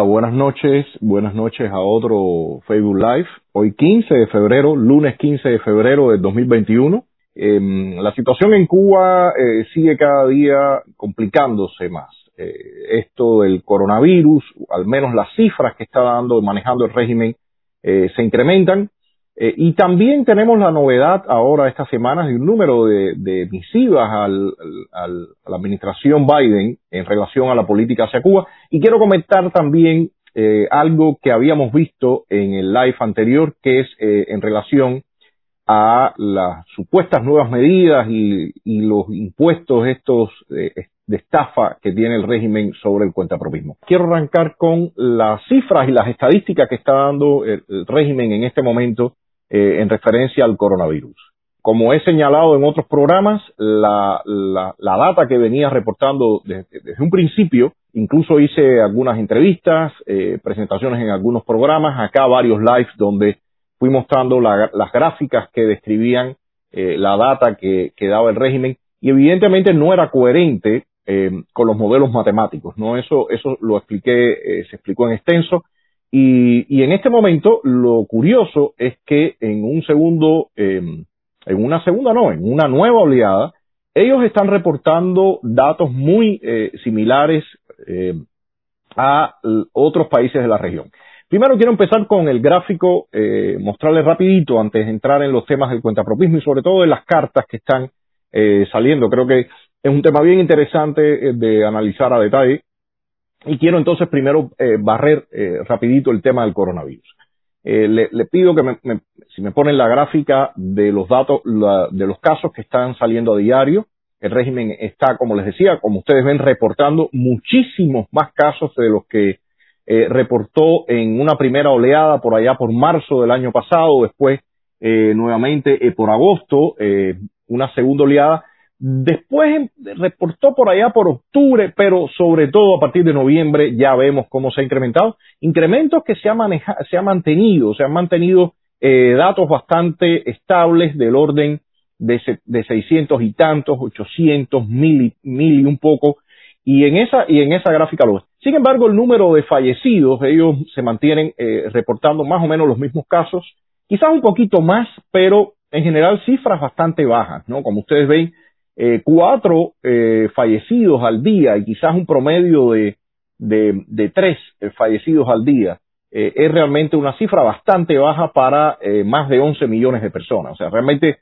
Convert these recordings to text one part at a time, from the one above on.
Hola, buenas noches. Buenas noches a otro Facebook Live. Hoy 15 de febrero, lunes 15 de febrero del 2021. Eh, la situación en Cuba eh, sigue cada día complicándose más. Eh, esto del coronavirus, al menos las cifras que está dando, manejando el régimen, eh, se incrementan. Eh, y también tenemos la novedad ahora esta semana de un número de, de misivas al, al, a la administración Biden en relación a la política hacia Cuba. Y quiero comentar también eh, algo que habíamos visto en el live anterior, que es eh, en relación a las supuestas nuevas medidas y, y los impuestos estos eh, de estafa que tiene el régimen sobre el cuentapropismo. Quiero arrancar con las cifras y las estadísticas que está dando el, régimen en este momento eh, en referencia al coronavirus. Como he señalado en otros programas, la, data que venía reportando desde, un principio, incluso hice algunas entrevistas, eh, presentaciones en algunos programas, acá varios lives donde fui mostrando la, las gráficas que describían eh, la data que, daba el régimen y evidentemente no era coherente eh, con los modelos matemáticos, ¿no? Eso, eso lo expliqué, eh, se explicó en extenso y, y, en este momento lo curioso es que en un segundo, eh, en una segunda no, en una nueva oleada, ellos están reportando datos muy eh, similares eh, a otros países de la región. Primero quiero empezar con el gráfico, eh, mostrarles rapidito antes de entrar en los temas del cuentapropismo y sobre todo de las cartas que están eh, saliendo. Creo que es un tema bien interesante eh, de analizar a detalle y quiero entonces primero eh, barrer eh, rapidito el tema del coronavirus. Eh, le, pido que me, me, si me ponen la gráfica de los datos, de los casos que están saliendo a diario, el régimen está, como les decía, como ustedes ven, reportando muchísimos más casos de los que reportó en una primera oleada por allá por marzo del año pasado, después nuevamente por agosto, una segunda oleada, Después reportó por allá por octubre, pero sobre todo a partir de noviembre ya vemos cómo se ha incrementado. Incrementos que se ha, manejado, se ha mantenido, se han mantenido eh, datos bastante estables del orden de, de 600 y tantos, 800, mil, mil y un poco. Y en esa, y en esa gráfica lo es. Sin embargo, el número de fallecidos, ellos se mantienen eh, reportando más o menos los mismos casos, quizás un poquito más, pero en general cifras bastante bajas, ¿no? Como ustedes ven, eh, cuatro eh, fallecidos al día y quizás un promedio de, de, tres eh, fallecidos al día, eh, es realmente una cifra bastante baja para eh, más de 11 millones de personas. O sea, realmente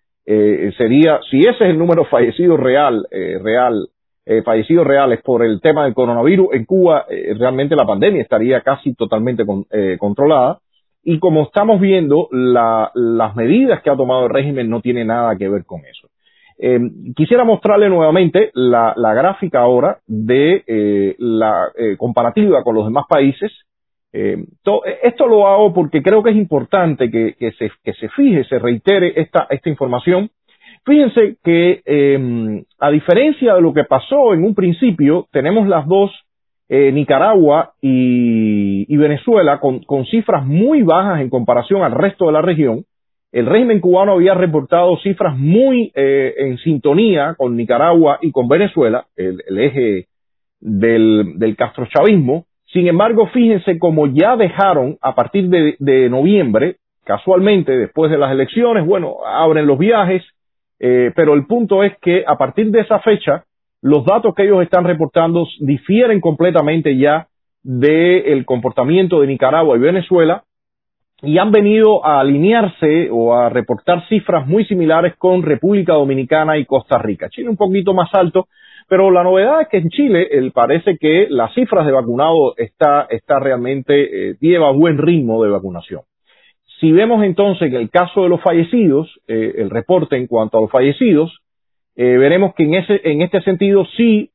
sería, si ese es el número fallecido real, real, fallecidos reales por el tema del coronavirus, en Cuba realmente la pandemia estaría casi totalmente con, controlada. Y como estamos viendo, la, las medidas que ha tomado el régimen no tienen nada que ver con eso. Eh, quisiera mostrarle nuevamente la, gráfica ahora de eh, la eh, comparativa con los demás países. Eh, to, esto lo hago porque creo que es importante que, se, fije, se reitere esta, esta información. Fíjense que eh, a diferencia de lo que pasó en un principio, tenemos las dos, eh, Nicaragua y, Venezuela, con cifras muy bajas en comparación al resto de la región el régimen cubano había reportado cifras muy eh, en sintonía con Nicaragua y con Venezuela, el, el eje del, del castrochavismo. Sin embargo, fíjense cómo ya dejaron a partir de, de, noviembre, casualmente después de las elecciones, bueno, abren los viajes, eh, pero el punto es que a partir de esa fecha, los datos que ellos están reportando difieren completamente ya del comportamiento de Nicaragua y Venezuela, y han venido a alinearse o a reportar cifras muy similares con República Dominicana y Costa Rica. Chile un poquito más alto, pero la novedad es que en Chile parece que las cifras de vacunado está, está realmente, eh, lleva buen ritmo de vacunación. Si vemos entonces que el caso de los fallecidos, eh, el reporte en cuanto a los fallecidos, eh, veremos que en, ese, en este sentido sí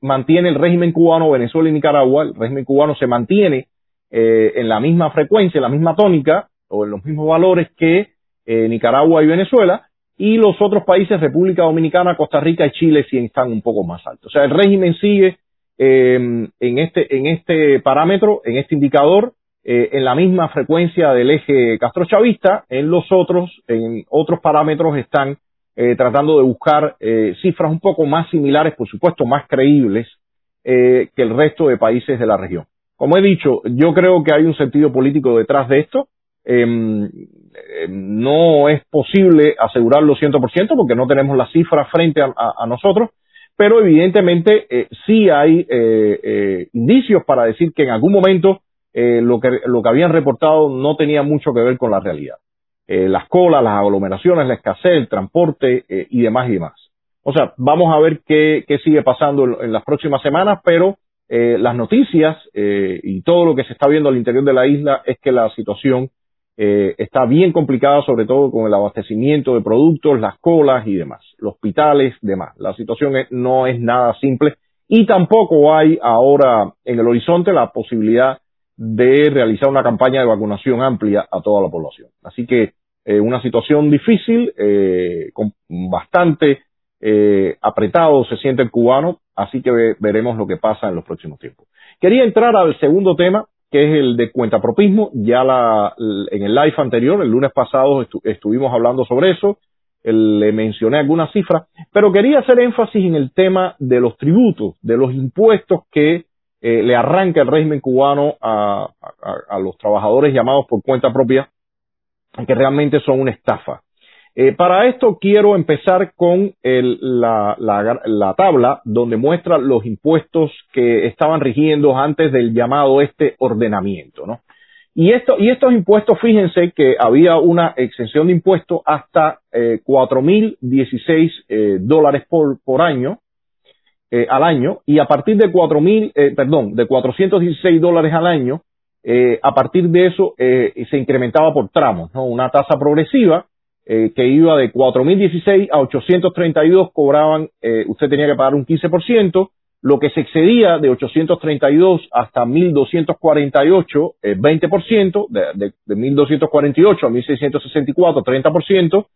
mantiene el régimen cubano, Venezuela y Nicaragua, el régimen cubano se mantiene eh, en la misma frecuencia, en la misma tónica o en los mismos valores que eh, Nicaragua y Venezuela, y los otros países, República Dominicana, Costa Rica y Chile, sí están un poco más altos. O sea, el régimen sigue eh, en, este, en este parámetro, en este indicador, eh, en la misma frecuencia del eje castrochavista, en los otros, en otros parámetros están eh, tratando de buscar eh, cifras un poco más similares, por supuesto, más creíbles que el resto de países de la región. Como he dicho, yo creo que hay un sentido político detrás de esto. Em, em, no es posible asegurarlo 100% porque no tenemos las cifras frente a, nosotros, pero evidentemente eh, sí hay eh, eh, indicios para decir que en algún momento lo, que, lo que habían reportado no tenía mucho que ver con la realidad. las colas, las aglomeraciones, la escasez, el transporte y demás y demás. O sea, vamos a ver qué, sigue pasando en, las próximas semanas, pero las noticias y todo lo que se está viendo al interior de la isla es que la situación eh, está bien complicada, sobre todo con el abastecimiento de productos, las colas y demás, los hospitales, demás. La situación no es nada simple y tampoco hay ahora en el horizonte la posibilidad de realizar una campaña de vacunación amplia a toda la población. Así que eh, una situación difícil, eh, con bastante apretado se siente el cubano, así que veremos lo que pasa en los próximos tiempos. Quería entrar al segundo tema, que es el de cuentapropismo. Ya la, en el live anterior, el lunes pasado, estuvimos hablando sobre eso. le mencioné algunas cifras, pero quería hacer énfasis en el tema de los tributos, de los impuestos que eh, le arranca el régimen cubano a, los trabajadores llamados por cuenta propia, que realmente son una estafa. Eh, para esto quiero empezar con la, tabla donde muestra los impuestos que estaban rigiendo antes del llamado este ordenamiento, ¿no? Y, esto, y estos impuestos, fíjense que había una exención de impuestos hasta eh, 4.016 eh, dólares por, año, eh, al año, y a partir de 4.000, eh, perdón, de 416 dólares al año, a partir de eso se incrementaba por tramos, ¿no? Una tasa progresiva eh, que iba de 4.016 a 832 cobraban, eh, usted tenía que pagar un 15%, lo que se excedía de 832 hasta 1.248, eh, 20%, de, de, de 1.248 a 1.664, 30%,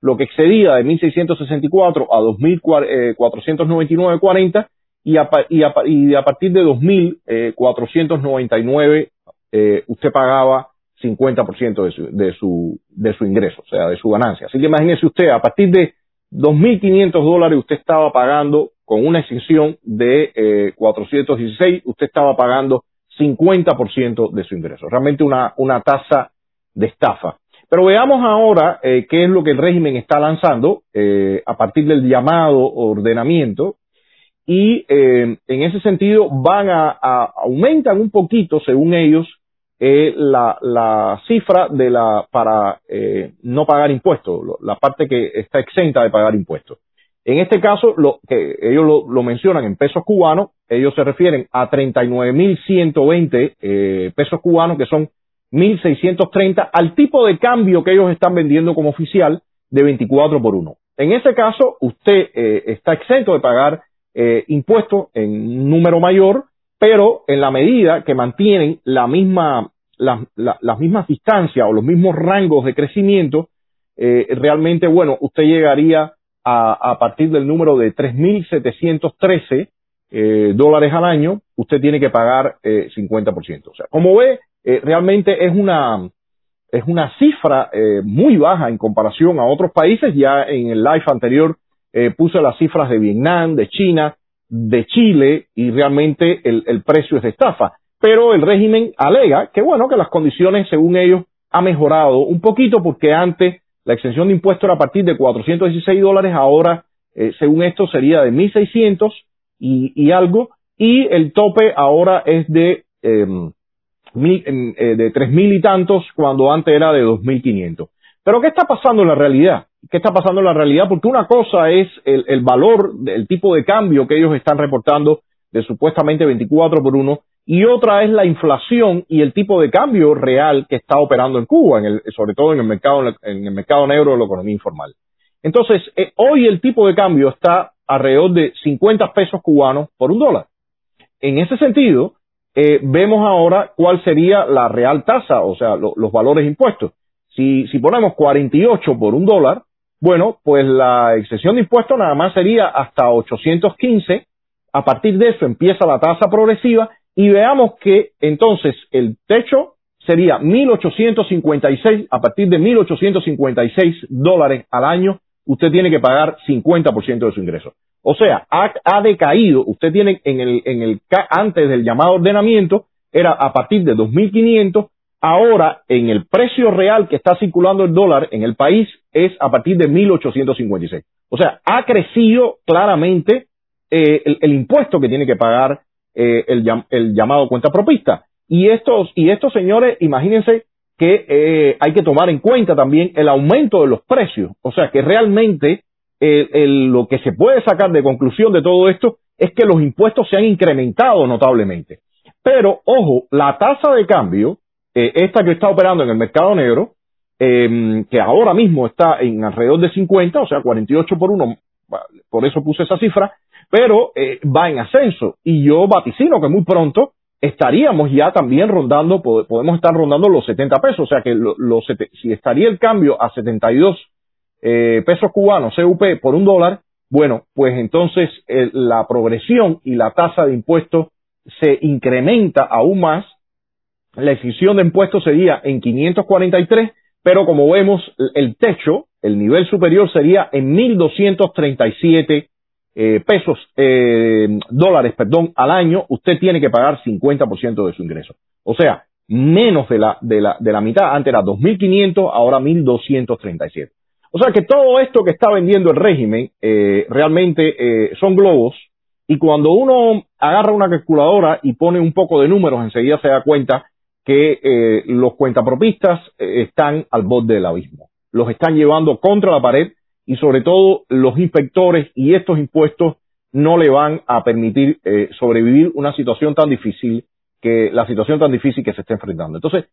lo que excedía de 1.664 a 2.499, 40%, y a, y, a, y a partir de 2.499 eh, usted pagaba 50% de su, de, su, de su ingreso, o sea, de su ganancia. Así que imagínese usted, a partir de 2.500 dólares usted estaba pagando, con una exención de eh, 416, usted estaba pagando 50% de su ingreso. Realmente una, una tasa de estafa. Pero veamos ahora eh, qué es lo que el régimen está lanzando eh, a partir del llamado ordenamiento y eh, en ese sentido van a, a, aumentan un poquito, según ellos, eh, la, la, cifra de la para eh, no pagar impuestos, la parte que está exenta de pagar impuestos. En este caso, lo que ellos lo, mencionan en pesos cubanos, ellos se refieren a 39.120 eh, pesos cubanos, que son 1.630, al tipo de cambio que ellos están vendiendo como oficial de 24 por 1. En ese caso, usted eh, está exento de pagar eh, impuestos en un número mayor, pero en la medida que mantienen la misma las mismas distancias o los mismos rangos de crecimiento, eh, realmente, bueno, usted llegaría a, a partir del número de 3.713 eh, dólares al año, usted tiene que pagar eh, 50%. O sea, como ve, eh, realmente es una, es una cifra eh, muy baja en comparación a otros países. Ya en el live anterior puse las cifras de Vietnam, de China, de Chile y realmente el, el precio es de estafa pero el régimen alega que bueno, que las condiciones según ellos ha mejorado un poquito porque antes la exención de impuestos era a partir de 416 dólares, ahora eh, según esto sería de 1.600 y, y algo y el tope ahora es de em, mil, em, eh, de 3.000 y tantos cuando antes era de 2.500. Pero ¿qué está pasando en la realidad? ¿Qué está pasando en la realidad? Porque una cosa es el, el valor, el tipo de cambio que ellos están reportando de supuestamente 24 por 1 y otra es la inflación y el tipo de cambio real que está operando en Cuba, en el, sobre todo en el mercado en el mercado negro de la economía informal. Entonces, eh, hoy el tipo de cambio está alrededor de 50 pesos cubanos por un dólar. En ese sentido, eh, vemos ahora cuál sería la real tasa, o sea, los valores impuestos. Si, si ponemos 48 por un dólar, bueno, pues la excesión de impuestos nada más sería hasta 815. A partir de eso empieza la tasa progresiva y veamos que entonces el techo sería 1.856, a partir de 1.856 dólares al año, usted tiene que pagar 50% de su ingreso. O sea, ha, decaído, usted tiene en el, en el, antes del llamado ordenamiento, era a partir de 2.500, ahora en el precio real que está circulando el dólar en el país es a partir de 1.856. O sea, ha crecido claramente eh, el, impuesto que tiene que pagar eh, el, el, llamado cuenta propista. Y estos, y estos señores, imagínense que eh, hay que tomar en cuenta también el aumento de los precios. O sea, que realmente lo que se puede sacar de conclusión de todo esto es que los impuestos se han incrementado notablemente. Pero, ojo, la tasa de cambio, eh, esta que está operando en el mercado negro, em, que ahora mismo está en alrededor de 50, o sea, 48 por 1, por eso puse esa cifra, pero eh, va en ascenso. Y yo vaticino que muy pronto estaríamos ya también rondando, podemos estar rondando los 70 pesos, o sea que si estaría el cambio a 72 eh, pesos cubanos, CUP, por un dólar, bueno, pues entonces la progresión y la tasa de impuestos se incrementa aún más. La extinción de impuestos sería en 543, pero como vemos, el techo, el nivel superior sería en 1.237 eh, pesos, eh, dólares, perdón, al año. Usted tiene que pagar 50% de su ingreso. O sea, menos de la, de la, de la mitad. Antes era 2.500, ahora 1.237. O sea que todo esto que está vendiendo el régimen eh, realmente eh, son globos y cuando uno agarra una calculadora y pone un poco de números enseguida se da cuenta que eh, los cuentapropistas están al borde del abismo. Los están llevando contra la pared y sobre todo los inspectores y estos impuestos no le van a permitir sobrevivir una situación tan difícil que la situación tan difícil que se está enfrentando. Entonces,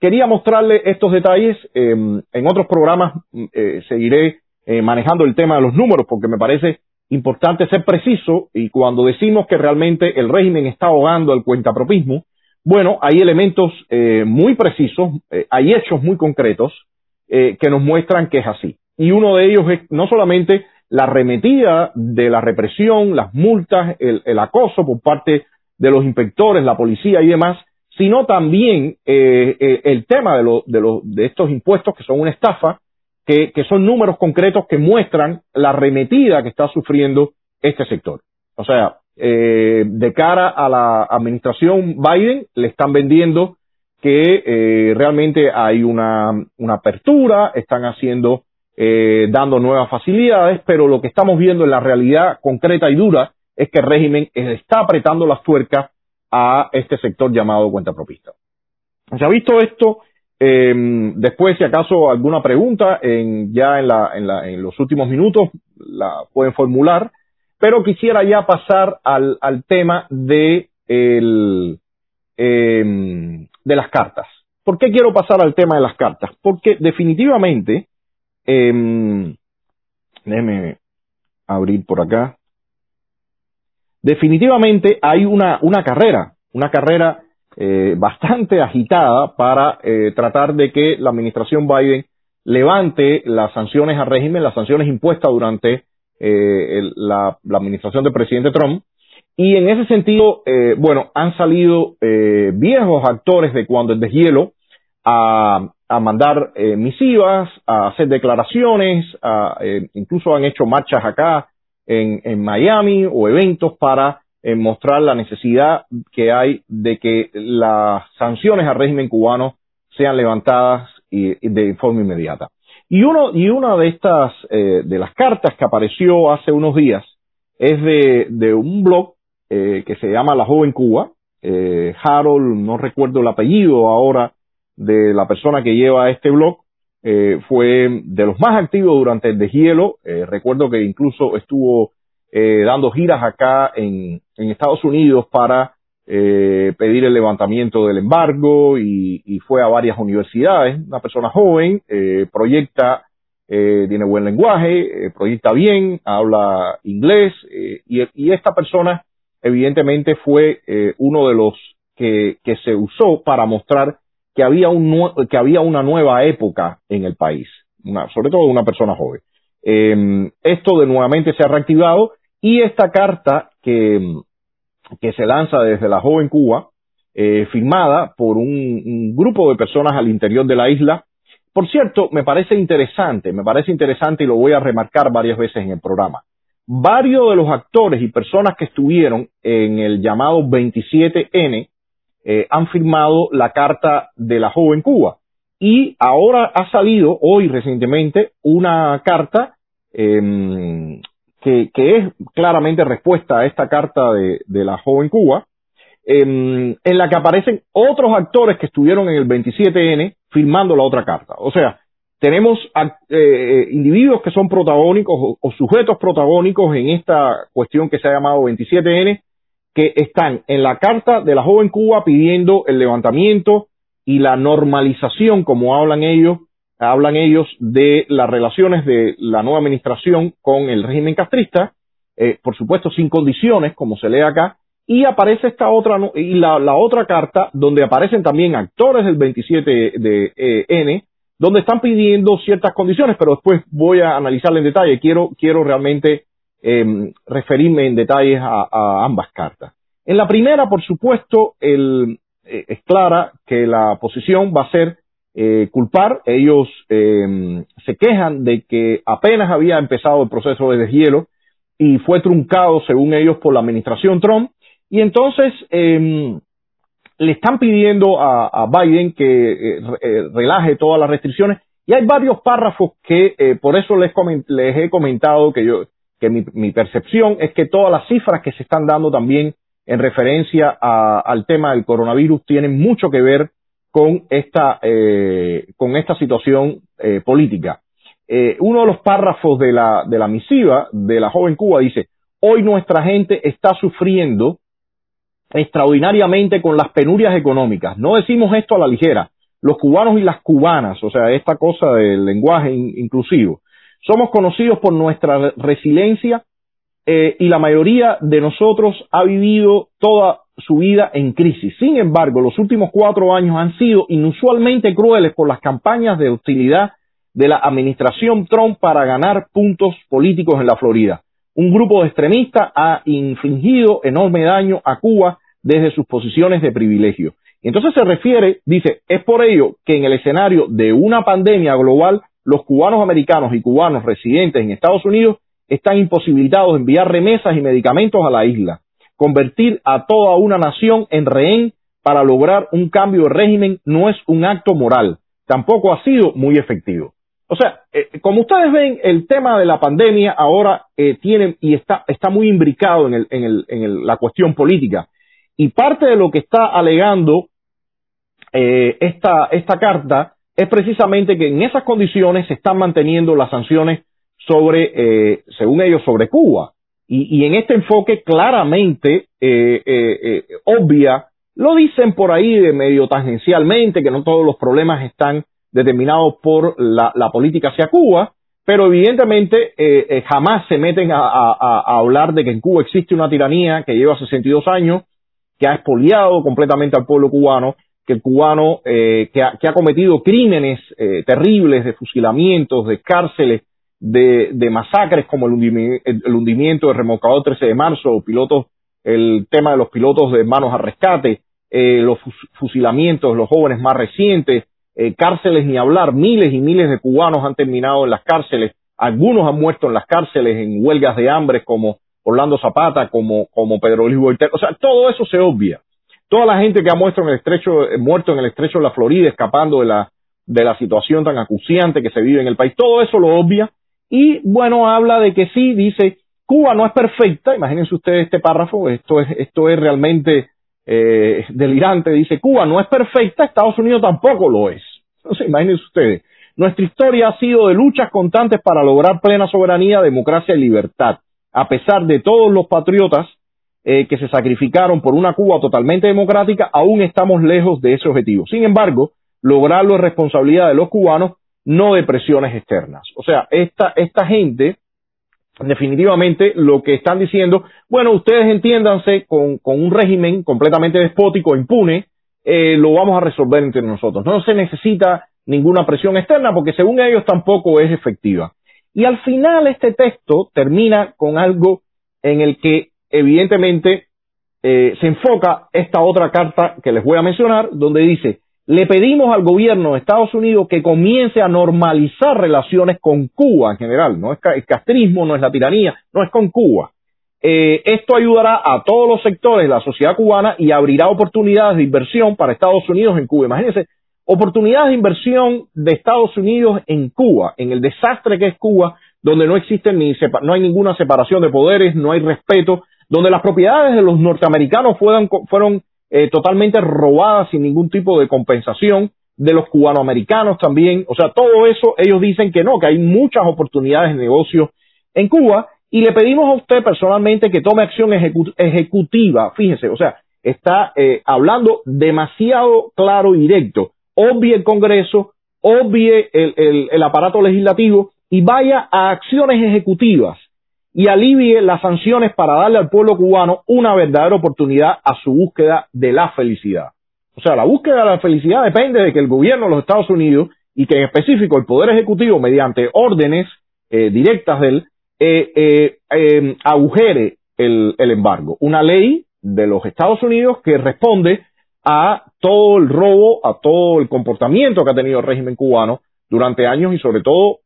Quería mostrarle estos detalles. Em, en otros programas mm, eh, seguiré eh, manejando el tema de los números porque me parece importante ser preciso y cuando decimos que realmente el régimen está ahogando el cuentapropismo, bueno, hay elementos eh, muy precisos, hay hechos muy concretos que nos muestran que es así. Y uno de ellos es no solamente la arremetida de la represión, las multas, el acoso por parte de los inspectores, la policía y demás, sino también eh, eh, el tema de, de, de, estos impuestos que son una estafa, que, son números concretos que muestran la arremetida que está sufriendo este sector. O sea, eh, de cara a la administración Biden, le están vendiendo que realmente hay una, apertura, están haciendo, dando nuevas facilidades, pero lo que estamos viendo en la realidad concreta y dura es que el régimen está apretando las tuercas a este sector llamado cuenta propista. Ya visto esto, eh, después si acaso alguna pregunta en, ya en, la, en, la, en, los últimos minutos la pueden formular, pero quisiera ya pasar al, al tema eh, de las cartas. ¿Por qué quiero pasar al tema de las cartas? Porque definitivamente, eh, déjeme abrir por acá definitivamente hay una, una carrera, una carrera eh, bastante agitada para eh, tratar de que la administración Biden levante las sanciones al régimen, las sanciones impuestas durante eh, la, administración del presidente Trump. Y en ese sentido, bueno, han salido viejos actores de cuando el deshielo a, a mandar misivas, a hacer declaraciones, a, incluso han hecho marchas acá en, en Miami o eventos para eh, mostrar la necesidad que hay de que las sanciones al régimen cubano sean levantadas y, de forma inmediata. Y uno y una de estas eh, de las cartas que apareció hace unos días es de, de un blog eh, que se llama La Joven Cuba. Harold, no recuerdo el apellido ahora de la persona que lleva este blog, eh, fue de los más activos durante el deshielo. Eh, recuerdo que incluso estuvo eh, dando giras acá en, en Estados Unidos para eh, pedir el levantamiento del embargo y, y, fue a varias universidades. Una persona joven, eh, proyecta, eh, tiene buen lenguaje, proyecta bien, habla inglés y, y, esta persona evidentemente fue uno de los que, que se usó para mostrar que había, un, que había una nueva época en el país, sobre todo una persona joven. Em, esto de nuevamente se ha reactivado y esta carta que, que se lanza desde la joven Cuba, eh, firmada por un, grupo de personas al interior de la isla, por cierto, me parece interesante, me parece interesante y lo voy a remarcar varias veces en el programa. Varios de los actores y personas que estuvieron en el llamado 27N eh, han firmado la Carta de la Joven Cuba. Y ahora ha salido hoy recientemente una carta em, que, es claramente respuesta a esta carta de, la Joven Cuba, em, en la que aparecen otros actores que estuvieron en el 27N firmando la otra carta. O sea, tenemos eh, individuos que son protagónicos o, sujetos protagónicos en esta cuestión que se ha llamado 27N, que están en la carta de la joven Cuba pidiendo el levantamiento y la normalización, como hablan ellos, hablan ellos de las relaciones de la nueva administración con el régimen castrista, eh, por supuesto sin condiciones, como se lee acá, y aparece esta otra, y la, otra carta donde aparecen también actores del 27 de eh, N, donde están pidiendo ciertas condiciones, pero después voy a analizarla en detalle. Quiero, quiero realmente eh, referirme en detalles a, ambas cartas. En la primera, por supuesto, el, eh, es clara que la posición va a ser eh, culpar. Ellos em, se quejan de que apenas había empezado el proceso de deshielo y fue truncado, según ellos, por la administración Trump. Y entonces em, le están pidiendo a, Biden que eh, eh, relaje todas las restricciones y hay varios párrafos que eh, por eso les, les, he comentado que yo que mi, percepción es que todas las cifras que se están dando también en referencia al tema del coronavirus tienen mucho que ver con esta con esta situación política. uno de los párrafos de la de la misiva de la joven Cuba dice hoy nuestra gente está sufriendo extraordinariamente con las penurias económicas. No decimos esto a la ligera. Los cubanos y las cubanas, o sea, esta cosa del lenguaje inclusivo, somos conocidos por nuestra resiliencia eh, y la mayoría de nosotros ha vivido toda su vida en crisis. Sin embargo, los últimos cuatro años han sido inusualmente crueles por las campañas de hostilidad de la administración Trump para ganar puntos políticos en la Florida un grupo de extremistas ha infligido enorme daño a Cuba desde sus posiciones de privilegio. Entonces se refiere, dice, es por ello que en el escenario de una pandemia global, los cubanos americanos y cubanos residentes en Estados Unidos están imposibilitados de enviar remesas y medicamentos a la isla. Convertir a toda una nación en rehén para lograr un cambio de régimen no es un acto moral, tampoco ha sido muy efectivo. O sea, eh, como ustedes ven, el tema de la pandemia ahora eh, tiene y está, está muy imbricado en, el, en, el, en la cuestión política. Y parte de lo que está alegando eh, esta, esta carta es precisamente que en esas condiciones se están manteniendo las sanciones sobre, eh, según ellos, sobre Cuba. Y, y en este enfoque claramente eh, obvia, lo dicen por ahí de medio tangencialmente, que no todos los problemas están determinados por la, política hacia Cuba, pero evidentemente eh, eh, jamás se meten a, hablar de que en Cuba existe una tiranía que lleva 62 años, que ha expoliado completamente al pueblo cubano, que el cubano eh, que, ha, cometido crímenes terribles de fusilamientos, de cárceles, de, masacres como el, hundimiento, del remolcador 13 de marzo, pilotos, el tema de los pilotos de manos a rescate, los fusilamientos de los jóvenes más recientes, eh, cárceles ni hablar, miles y miles de cubanos han terminado en las cárceles, algunos han muerto en las cárceles en huelgas de hambre como Orlando Zapata, como, como Pedro Luis Voltaire, o sea, todo eso se obvia. Toda la gente que ha muerto en el estrecho, eh, muerto en el estrecho de la Florida, escapando de la, de la situación tan acuciante que se vive en el país, todo eso lo obvia. Y bueno, habla de que sí, dice, Cuba no es perfecta, imagínense ustedes este párrafo, esto es, esto es realmente eh, delirante, dice, Cuba no es perfecta, Estados Unidos tampoco lo es. Entonces, imagínense ustedes, nuestra historia ha sido de luchas constantes para lograr plena soberanía, democracia y libertad. A pesar de todos los patriotas eh, que se sacrificaron por una Cuba totalmente democrática, aún estamos lejos de ese objetivo. Sin embargo, lograrlo es responsabilidad de los cubanos, no de presiones externas. O sea, esta, esta gente, definitivamente lo que están diciendo, bueno, ustedes entiéndanse con, con un régimen completamente despótico, impune, eh, lo vamos a resolver entre nosotros. No se necesita ninguna presión externa porque según ellos tampoco es efectiva. Y al final este texto termina con algo en el que evidentemente eh, se enfoca esta otra carta que les voy a mencionar, donde dice, le pedimos al gobierno de Estados Unidos que comience a normalizar relaciones con Cuba en general, no es el castrismo, no es la tiranía, no es con Cuba. eh, esto ayudará a todos los sectores de la sociedad cubana y abrirá oportunidades de inversión para Estados Unidos en Cuba. Imagínense, oportunidades de inversión de Estados Unidos en Cuba, en el desastre que es Cuba, donde no existe ni no hay ninguna separación de poderes, no hay respeto, donde las propiedades de los norteamericanos fueron, fueron eh, totalmente robadas sin ningún tipo de compensación, de los cubanoamericanos también, o sea, todo eso ellos dicen que no, que hay muchas oportunidades de negocio en Cuba. Y le pedimos a usted personalmente que tome acción ejecutiva, fíjese, o sea, está eh, hablando demasiado claro y directo, obvie el Congreso, obvie el, el aparato legislativo y vaya a acciones ejecutivas y alivie las sanciones para darle al pueblo cubano una verdadera oportunidad a su búsqueda de la felicidad. O sea, la búsqueda de la felicidad depende de que el gobierno de los Estados Unidos y que en específico el Poder Ejecutivo, mediante órdenes eh, directas de él, eh, eh, em, agujere el, el embargo. Una ley de los Estados Unidos que responde a todo el robo, a todo el comportamiento que ha tenido el régimen cubano durante años y sobre todo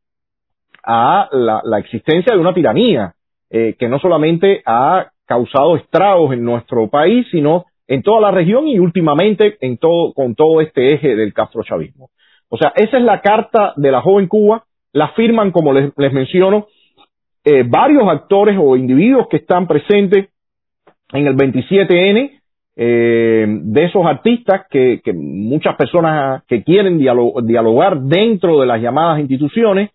a la, existencia de una tiranía eh, que no solamente ha causado estragos en nuestro país, sino en toda la región y últimamente en todo, con todo este eje del castrochavismo. O sea, esa es la carta de la joven Cuba, la firman, como les, menciono, eh, varios actores o individuos que están presentes en el 27N, eh, de esos artistas que, que, muchas personas que quieren dialogar dentro de las llamadas instituciones,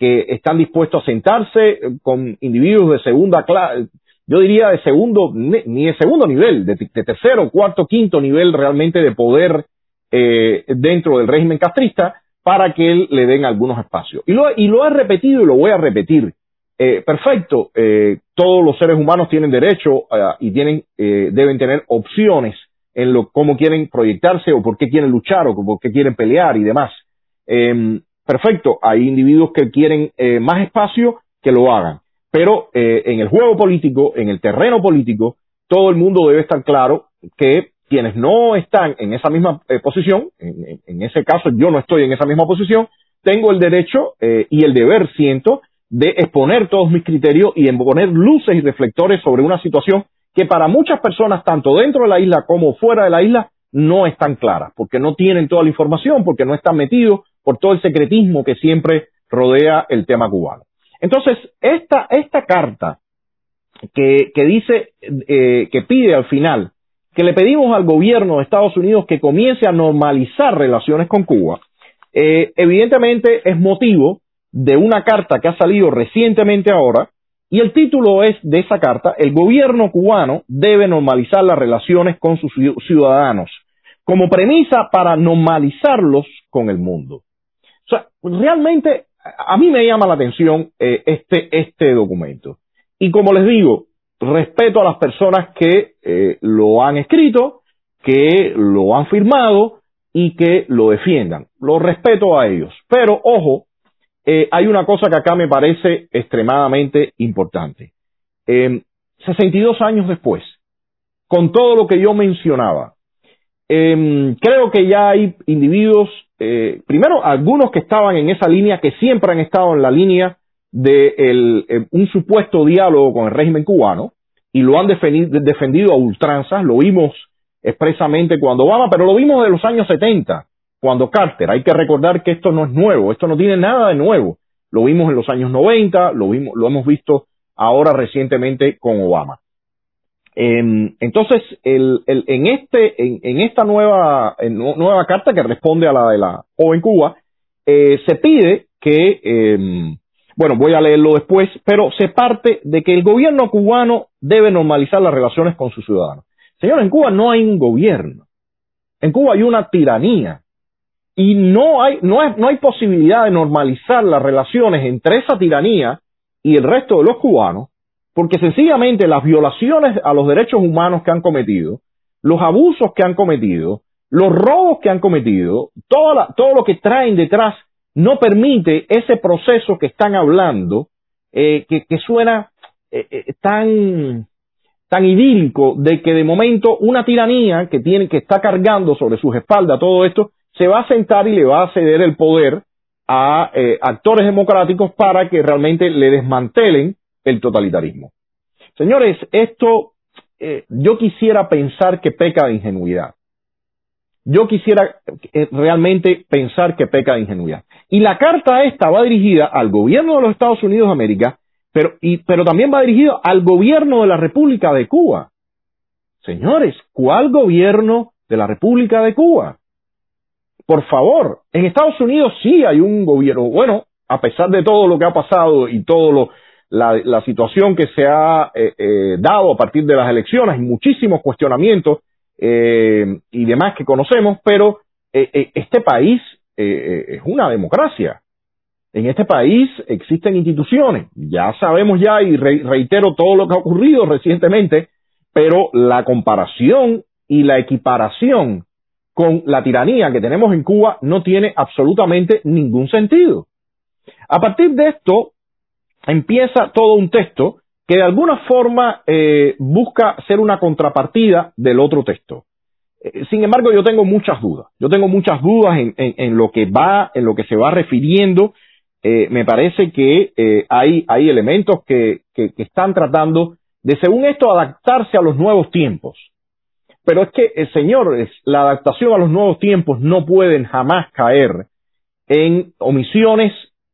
que están dispuestos a sentarse con individuos de segunda clase, yo diría de segundo, ni de segundo nivel, de, tercero, cuarto, quinto nivel realmente de poder eh, dentro del régimen castrista para que él le den algunos espacios. Y lo, y lo he repetido y lo voy a repetir. Eh, perfecto, eh, todos los seres humanos tienen derecho y tienen, deben tener opciones en lo cómo quieren proyectarse o por qué quieren luchar o por qué quieren pelear y demás. Em, perfecto, hay individuos que quieren más espacio que lo hagan. Pero eh, en el juego político, en el terreno político, todo el mundo debe estar claro que quienes no están en esa misma eh, posición, en, ese caso yo no estoy en esa misma posición, tengo el derecho eh, y el deber, siento, de exponer todos mis criterios y en poner luces y reflectores sobre una situación que para muchas personas, tanto dentro de la isla como fuera de la isla, no están claras, porque no tienen toda la información, porque no están metidos por todo el secretismo que siempre rodea el tema cubano. Entonces, esta, esta carta que, dice, eh, que pide al final que le pedimos al gobierno de Estados Unidos que comience a normalizar relaciones con Cuba, eh, evidentemente es motivo de una carta que ha salido recientemente ahora, y el título es de esa carta, el gobierno cubano debe normalizar las relaciones con sus ciudadanos, como premisa para normalizarlos con el mundo. O sea, realmente a mí me llama la atención eh, este, este documento. Y como les digo, respeto a las personas que eh, lo han escrito, que lo han firmado y que lo defiendan. Lo respeto a ellos. Pero, ojo, eh, hay una cosa que acá me parece extremadamente importante. 62 años después, con todo lo que yo mencionaba, em, creo que ya hay individuos eh, primero, algunos que estaban en esa línea, que siempre han estado en la línea de eh, un supuesto diálogo con el régimen cubano, y lo han defendido, a ultranzas, lo vimos expresamente cuando Obama, pero lo vimos de los años 70, cuando Carter. Hay que recordar que esto no es nuevo, esto no tiene nada de nuevo. Lo vimos en los años 90, lo, vimos, lo hemos visto ahora recientemente con Obama entonces, el, el, en, este, en, esta nueva, nueva carta que responde a la de la joven Cuba, eh, se pide que, eh, bueno, voy a leerlo después, pero se parte de que el gobierno cubano debe normalizar las relaciones con sus ciudadanos. Señor, en Cuba no hay un gobierno. En Cuba hay una tiranía. Y no hay, no, no hay posibilidad de normalizar las relaciones entre esa tiranía y el resto de los cubanos porque sencillamente las violaciones a los derechos humanos que han cometido, los abusos que han cometido, los robos que han cometido, todo lo que traen detrás no permite ese proceso que están hablando, eh, que, suena eh, eh, tan, tan idílico de que de momento una tiranía que tiene, que está cargando sobre sus espaldas todo esto, se va a sentar y le va a ceder el poder a actores democráticos para que realmente le desmantelen el totalitarismo. Señores, esto eh, yo quisiera pensar que peca de ingenuidad. Yo quisiera eh, realmente pensar que peca de ingenuidad. Y la carta esta va dirigida al gobierno de los Estados Unidos de América, pero, y, pero también va dirigida al gobierno de la República de Cuba. Señores, ¿cuál gobierno de la República de Cuba? Por favor, en Estados Unidos sí hay un gobierno, bueno, a pesar de todo lo que ha pasado y todo lo, la, situación que se ha eh, eh, dado a partir de las elecciones, hay muchísimos cuestionamientos eh, y demás que conocemos, pero este país es una democracia. En este país existen instituciones, ya sabemos ya y reitero todo lo que ha ocurrido recientemente, pero la comparación y la equiparación con la tiranía que tenemos en Cuba no tiene absolutamente ningún sentido. A partir de esto empieza todo un texto que de alguna forma eh, busca ser una contrapartida del otro texto. Eh, sin embargo, yo tengo muchas dudas. Yo tengo muchas dudas en, lo que va, en lo que se va refiriendo. Eh, me parece que hay, hay elementos que, que, están tratando de, según esto, adaptarse a los nuevos tiempos. Pero es que, señores, la adaptación a los nuevos tiempos no pueden jamás caer en omisiones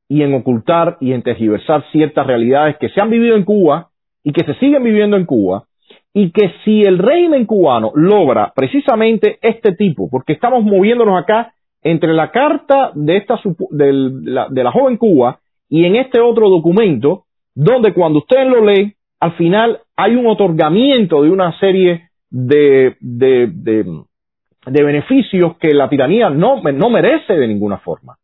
y en ocultar y en tergiversar ciertas realidades que se han vivido en Cuba y que se siguen viviendo en Cuba y que si el régimen cubano logra precisamente este tipo, porque estamos moviéndonos acá entre la carta de, esta, de, la, de la joven Cuba y en este otro documento, donde cuando ustedes lo leen, al final hay un otorgamiento de una serie de, de, de, beneficios que la tiranía no, no merece de ninguna forma.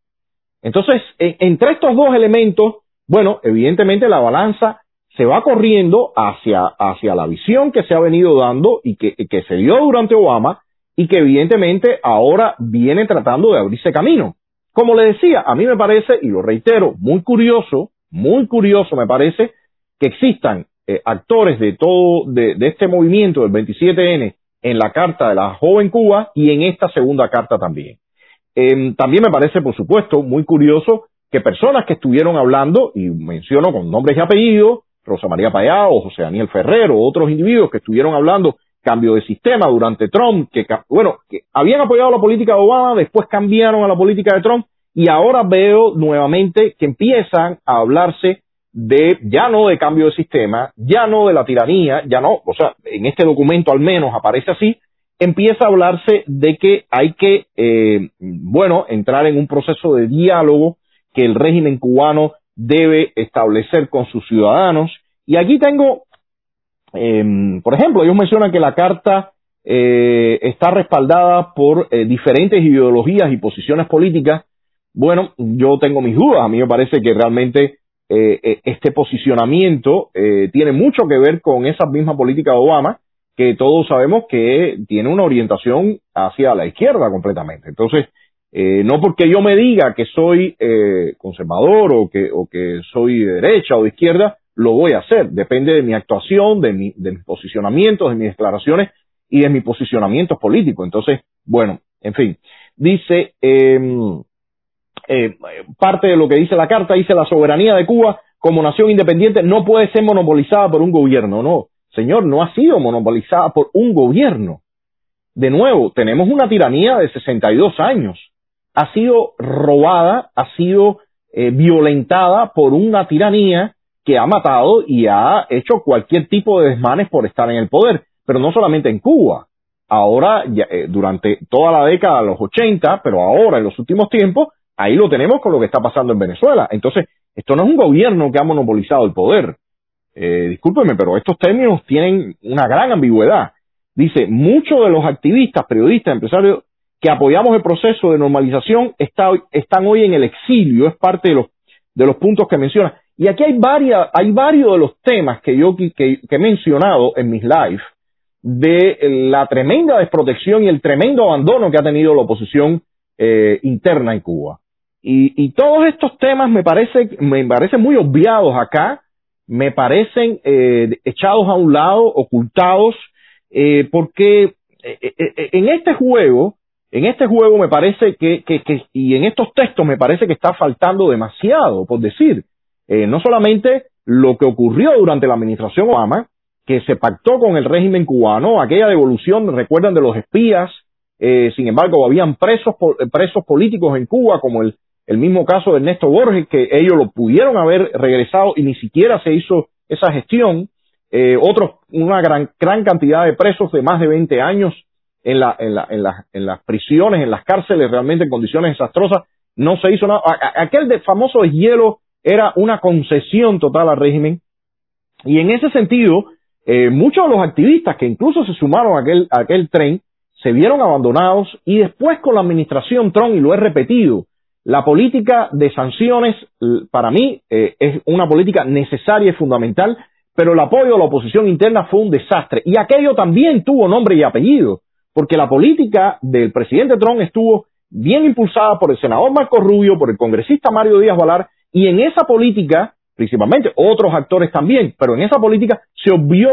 Entonces, entre estos dos elementos, bueno, evidentemente la balanza se va corriendo hacia, hacia la visión que se ha venido dando y que, que se dio durante Obama y que evidentemente ahora viene tratando de abrirse camino. Como le decía, a mí me parece, y lo reitero, muy curioso, muy curioso me parece que existan eh, actores de todo, de, este movimiento del 27N en la carta de la joven Cuba y en esta segunda carta también. Em, también me parece, por supuesto, muy curioso que personas que estuvieron hablando, y menciono con nombres y apellidos, Rosa María Payá o José Daniel Ferrero, otros individuos que estuvieron hablando cambio de sistema durante Trump, que, bueno, que habían apoyado la política de Obama, después cambiaron a la política de Trump, y ahora veo nuevamente que empiezan a hablarse de ya no de cambio de sistema, ya no de la tiranía, ya no, o sea, en este documento al menos aparece así, empieza a hablarse de que hay que, eh, bueno, entrar en un proceso de diálogo que el régimen cubano debe establecer con sus ciudadanos. Y aquí tengo, em, por ejemplo, ellos mencionan que la carta eh, está respaldada por eh, diferentes ideologías y posiciones políticas. Bueno, yo tengo mis dudas. A mí me parece que realmente eh, eh, este posicionamiento eh, tiene mucho que ver con esa misma política de Obama, que todos sabemos que tiene una orientación hacia la izquierda completamente. Entonces, no porque yo me diga que soy conservador o que, o que soy de derecha o de izquierda, lo voy a hacer. Depende de mi actuación, de, mi, de mis posicionamientos, de mis declaraciones y de mi posicionamiento político. Entonces, bueno, en fin, dice, em, eh, parte de lo que dice la carta, dice la soberanía de Cuba como nación independiente no puede ser monopolizada por un gobierno. No, señor, no ha sido monopolizada por un gobierno. De nuevo, tenemos una tiranía de 62 años. Ha sido robada, ha sido eh, violentada por una tiranía que ha matado y ha hecho cualquier tipo de desmanes por estar en el poder. Pero no solamente en Cuba. Ahora, eh, durante toda la década de los 80, pero ahora en los últimos tiempos, Ahí lo tenemos con lo que está pasando en Venezuela. Entonces, esto no es un gobierno que ha monopolizado el poder. Eh, discúlpeme, pero estos términos tienen una gran ambigüedad. Dice, muchos de los activistas, periodistas, empresarios que apoyamos el proceso de normalización están hoy en el exilio, es parte de los, de los puntos que menciona. Y aquí hay, varias, hay varios de los temas que yo que, he mencionado en mis lives de la tremenda desprotección y el tremendo abandono que ha tenido la oposición eh, interna en Cuba. Y, todos estos temas me parece, me parecen muy obviados acá, me parecen eh, echados a un lado, ocultados, eh, porque eh, en este juego, en este juego me parece que, que, que, y en estos textos me parece que está faltando demasiado, por decir, no solamente lo que ocurrió durante la administración Obama, que se pactó con el régimen cubano, aquella devolución, recuerdan, de los espías, eh, sin embargo, habían presos, presos políticos en Cuba, como el, el mismo caso de Ernesto Borges, que ellos lo pudieron haber regresado y ni siquiera se hizo esa gestión. Eh, otros, una gran, gran cantidad de presos de más de 20 años en, la, en, la, en, en las prisiones, en las cárceles, realmente en condiciones desastrosas. No se hizo nada. Aquel de famoso hielo era una concesión total al régimen. Y en ese sentido, eh, muchos de los activistas que incluso se sumaron a aquel, a aquel tren se vieron abandonados y después con la administración Trump, y lo he repetido, la política de sanciones para mí eh, es una política necesaria y fundamental, pero el apoyo a la oposición interna fue un desastre. Y aquello también tuvo nombre y apellido, porque la política del presidente Trump estuvo bien impulsada por el senador Marco Rubio, por el congresista Mario Díaz Valar, y en esa política, principalmente otros actores también, pero en esa política se obvió,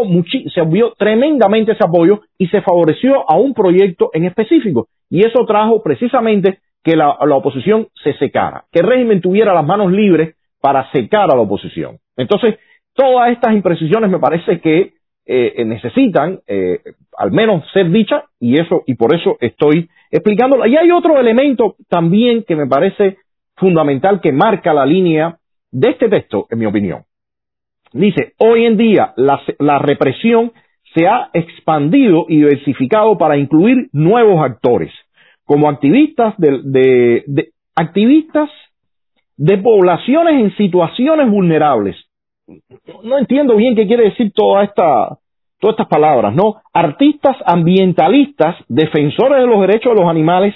se obvió tremendamente ese apoyo y se favoreció a un proyecto en específico. Y eso trajo precisamente que la, oposición se secara, que el régimen tuviera las manos libres para secar a la oposición. Entonces, todas estas imprecisiones me parece que eh, necesitan eh, al menos ser dichas y eso y por eso estoy explicándolo. Y hay otro elemento también que me parece fundamental que marca la línea de este texto, en mi opinión. Dice, hoy en día la, la represión se ha expandido y diversificado para incluir nuevos actores como activistas de, activistas de poblaciones en situaciones vulnerables. No entiendo bien qué quiere decir toda esta, todas estas palabras, ¿no? Artistas ambientalistas, defensores de los derechos de los animales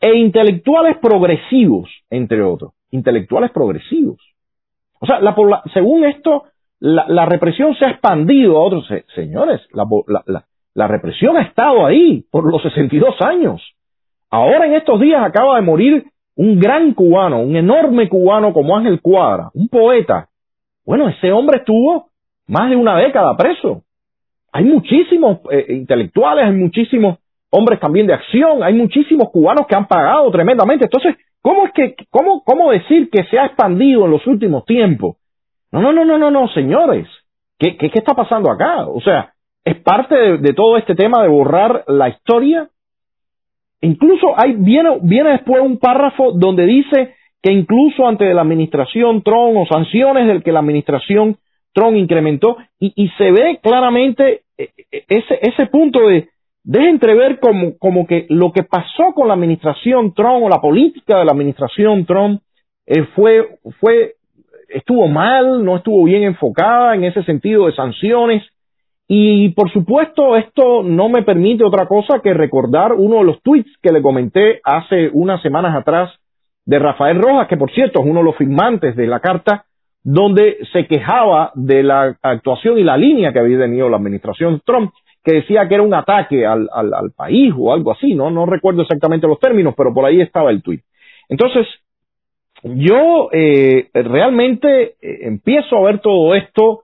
e intelectuales progresivos, entre otros. Intelectuales progresivos. O sea, la, según esto, la, represión se ha expandido a otros. señores, la, la, represión ha estado ahí por los 62 años. Ahora en estos días acaba de morir un gran cubano, un enorme cubano como Ángel Cuadra, un poeta. Bueno, ese hombre estuvo más de una década preso. Hay muchísimos eh, intelectuales, hay muchísimos hombres también de acción, hay muchísimos cubanos que han pagado tremendamente. Entonces, ¿cómo es que, cómo, cómo decir que se ha expandido en los últimos tiempos? No, no, no, no, no, no, señores. ¿Qué, qué, está pasando acá? O sea, es parte de todo este tema de borrar la historia Incluso hay, viene, viene después un párrafo donde dice que incluso ante la administración Trump o sanciones del que la administración Trump incrementó y, se ve claramente eh, eh, ese, ese punto de, de entrever como, como que lo que pasó con la administración Trump o la política de la administración Trump eh, fue, fue, estuvo mal, no estuvo bien enfocada en ese sentido de sanciones y por supuesto, esto no me permite otra cosa que recordar uno de los tweets que le comenté hace unas semanas atrás de Rafael Rojas, que por cierto es uno de los firmantes de la carta, donde se quejaba de la actuación y la línea que había tenido la administración Trump, que decía que era un ataque al, al, país o algo así, ¿no? No recuerdo exactamente los términos, pero por ahí estaba el tweet. Entonces, yo eh, realmente eh, empiezo a ver todo esto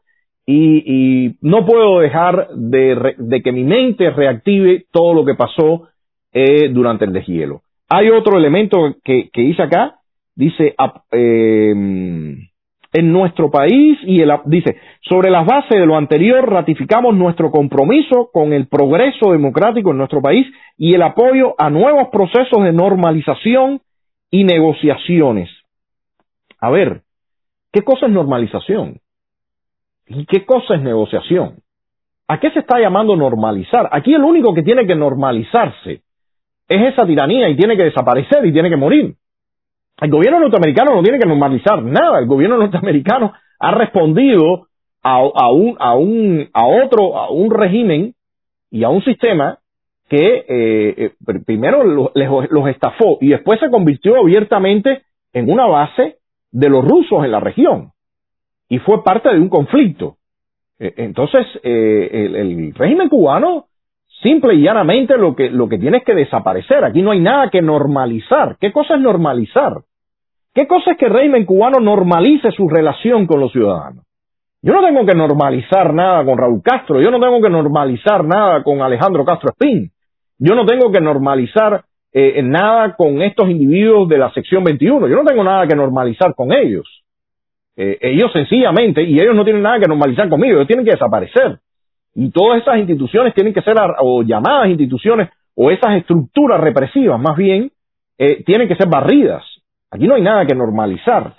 y, no puedo dejar de, que mi mente reactive todo lo que pasó eh, durante el deshielo. Hay otro elemento que, que dice acá, dice, em, en nuestro país y el, dice, sobre las bases de lo anterior ratificamos nuestro compromiso con el progreso democrático en nuestro país y el apoyo a nuevos procesos de normalización y negociaciones. A ver, ¿qué cosa es normalización? ¿Y qué cosa es negociación? ¿A qué se está llamando normalizar? Aquí el único que tiene que normalizarse es esa tiranía y tiene que desaparecer y tiene que morir. El gobierno norteamericano no tiene que normalizar nada. El gobierno norteamericano ha respondido a, un, a, un, a otro, a un régimen y a un sistema que eh, eh, primero los estafó y después se convirtió abiertamente en una base de los rusos en la región y fue parte de un conflicto. E, entonces, eh, el, régimen cubano simple y llanamente lo que, lo que tiene es que desaparecer. Aquí no hay nada que normalizar. ¿Qué cosa es normalizar? ¿Qué cosa es que el régimen cubano normalice su relación con los ciudadanos? Yo no tengo que normalizar nada con Raúl Castro, yo no tengo que normalizar nada con Alejandro Castro Espín, yo no tengo que normalizar eh, nada con estos individuos de la sección 21, yo no tengo nada que normalizar con ellos. Eh, ellos sencillamente, y ellos no tienen nada que normalizar conmigo, ellos tienen que desaparecer. Y todas esas instituciones tienen que ser, o llamadas instituciones, o esas estructuras represivas más bien, eh, tienen que ser barridas. Aquí no hay nada que normalizar.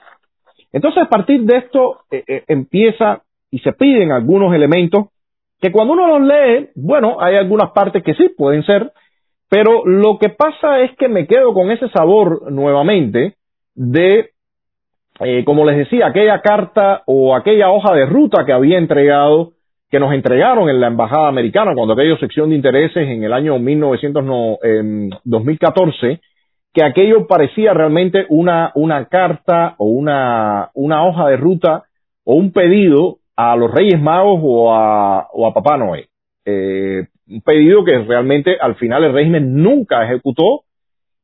Entonces, a partir de esto eh, eh, empieza y se piden algunos elementos que cuando uno los lee, bueno, hay algunas partes que sí pueden ser, pero lo que pasa es que me quedo con ese sabor nuevamente de, eh, como les decía, aquella carta o aquella hoja de ruta que había entregado, que nos entregaron en la Embajada Americana cuando aquello sección de intereses en el año 1900, no, 2014, que aquello parecía realmente una, una carta o una, una hoja de ruta o un pedido a los Reyes Magos o a, o a Papá Noé. Eh, un pedido que realmente al final el régimen nunca ejecutó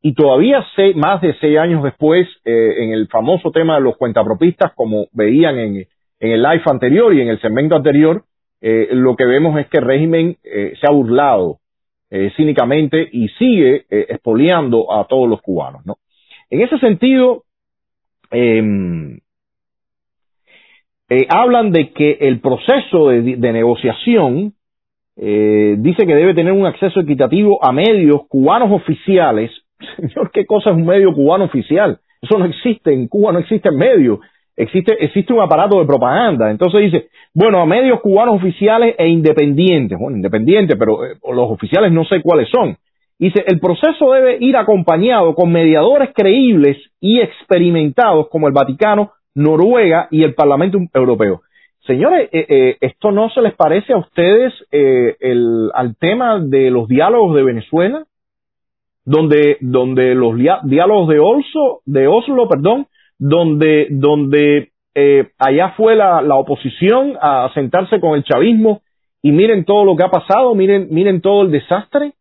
y todavía sé, más de seis años después, eh, en el famoso tema de los cuentapropistas, como veían en, el live anterior y en el segmento anterior, eh, lo que vemos es que el régimen eh, se ha burlado cínicamente y sigue expoliando a todos los cubanos. ¿no? En ese sentido, em, hablan de que el proceso de, negociación dice que debe tener un acceso equitativo a medios cubanos oficiales. Señor, ¿qué cosa es un medio cubano oficial? Eso no existe, en Cuba no existe medio, existe, existe un aparato de propaganda. Entonces dice, bueno, a medios cubanos oficiales e independientes, bueno, independientes, pero eh, los oficiales no sé cuáles son. Dice, el proceso debe ir acompañado con mediadores creíbles y experimentados como el Vaticano, Noruega y el Parlamento Europeo. Señores, eh, eh, ¿esto no se les parece a ustedes eh, el, al tema de los diálogos de Venezuela? Donde, donde los diálogos de Oslo, de Oslo, perdón, donde, donde eh, allá fue la, la oposición a sentarse con el chavismo y miren todo lo que ha pasado, miren, miren todo el desastre.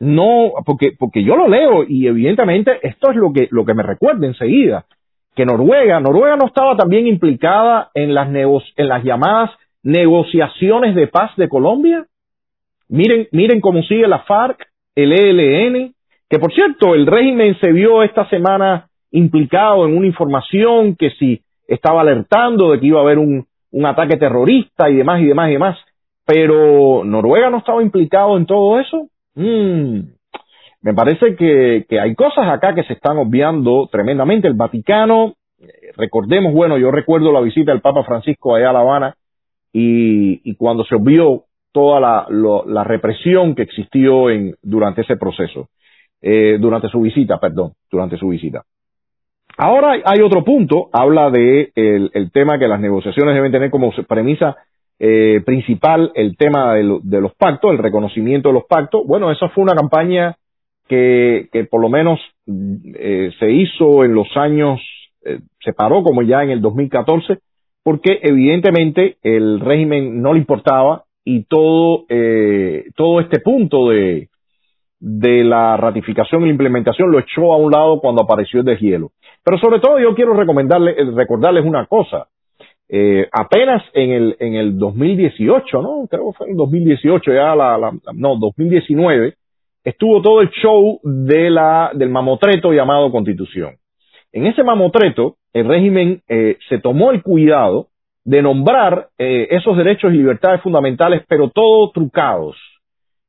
No, porque, porque yo lo leo y evidentemente esto es lo que, lo que me recuerda enseguida que Noruega, Noruega no estaba también implicada en las, en las llamadas negociaciones de paz de Colombia. Miren, miren cómo sigue la FARC, el ELN, que por cierto, el régimen se vio esta semana implicado en una información que si estaba alertando de que iba a haber un, un ataque terrorista y demás y demás y demás. Pero Noruega no estaba implicado en todo eso. Mm, me parece que, que, hay cosas acá que se están obviando tremendamente. El Vaticano, recordemos, bueno, yo recuerdo la visita del Papa Francisco allá a La Habana y, y cuando se obvió toda la, lo, la, represión que existió en, durante ese proceso, eh, durante su visita, perdón, durante su visita. Ahora hay otro punto, habla de el, el tema que las negociaciones deben tener como premisa eh, principal el tema de, lo, de, los pactos, el reconocimiento de los pactos. Bueno, esa fue una campaña que, que por lo menos eh, se hizo en los años, eh, se paró como ya en el 2014, porque evidentemente el régimen no le importaba y todo, eh, todo este punto de, de la ratificación y la implementación lo echó a un lado cuando apareció el deshielo. Pero sobre todo yo quiero recomendarle, recordarles una cosa. Eh, apenas en el, en el 2018, ¿no? Creo que fue en 2018, ya la, la no, 2019, estuvo todo el show de la, del mamotreto llamado Constitución. En ese mamotreto, el régimen eh, se tomó el cuidado de nombrar eh, esos derechos y libertades fundamentales, pero todos trucados.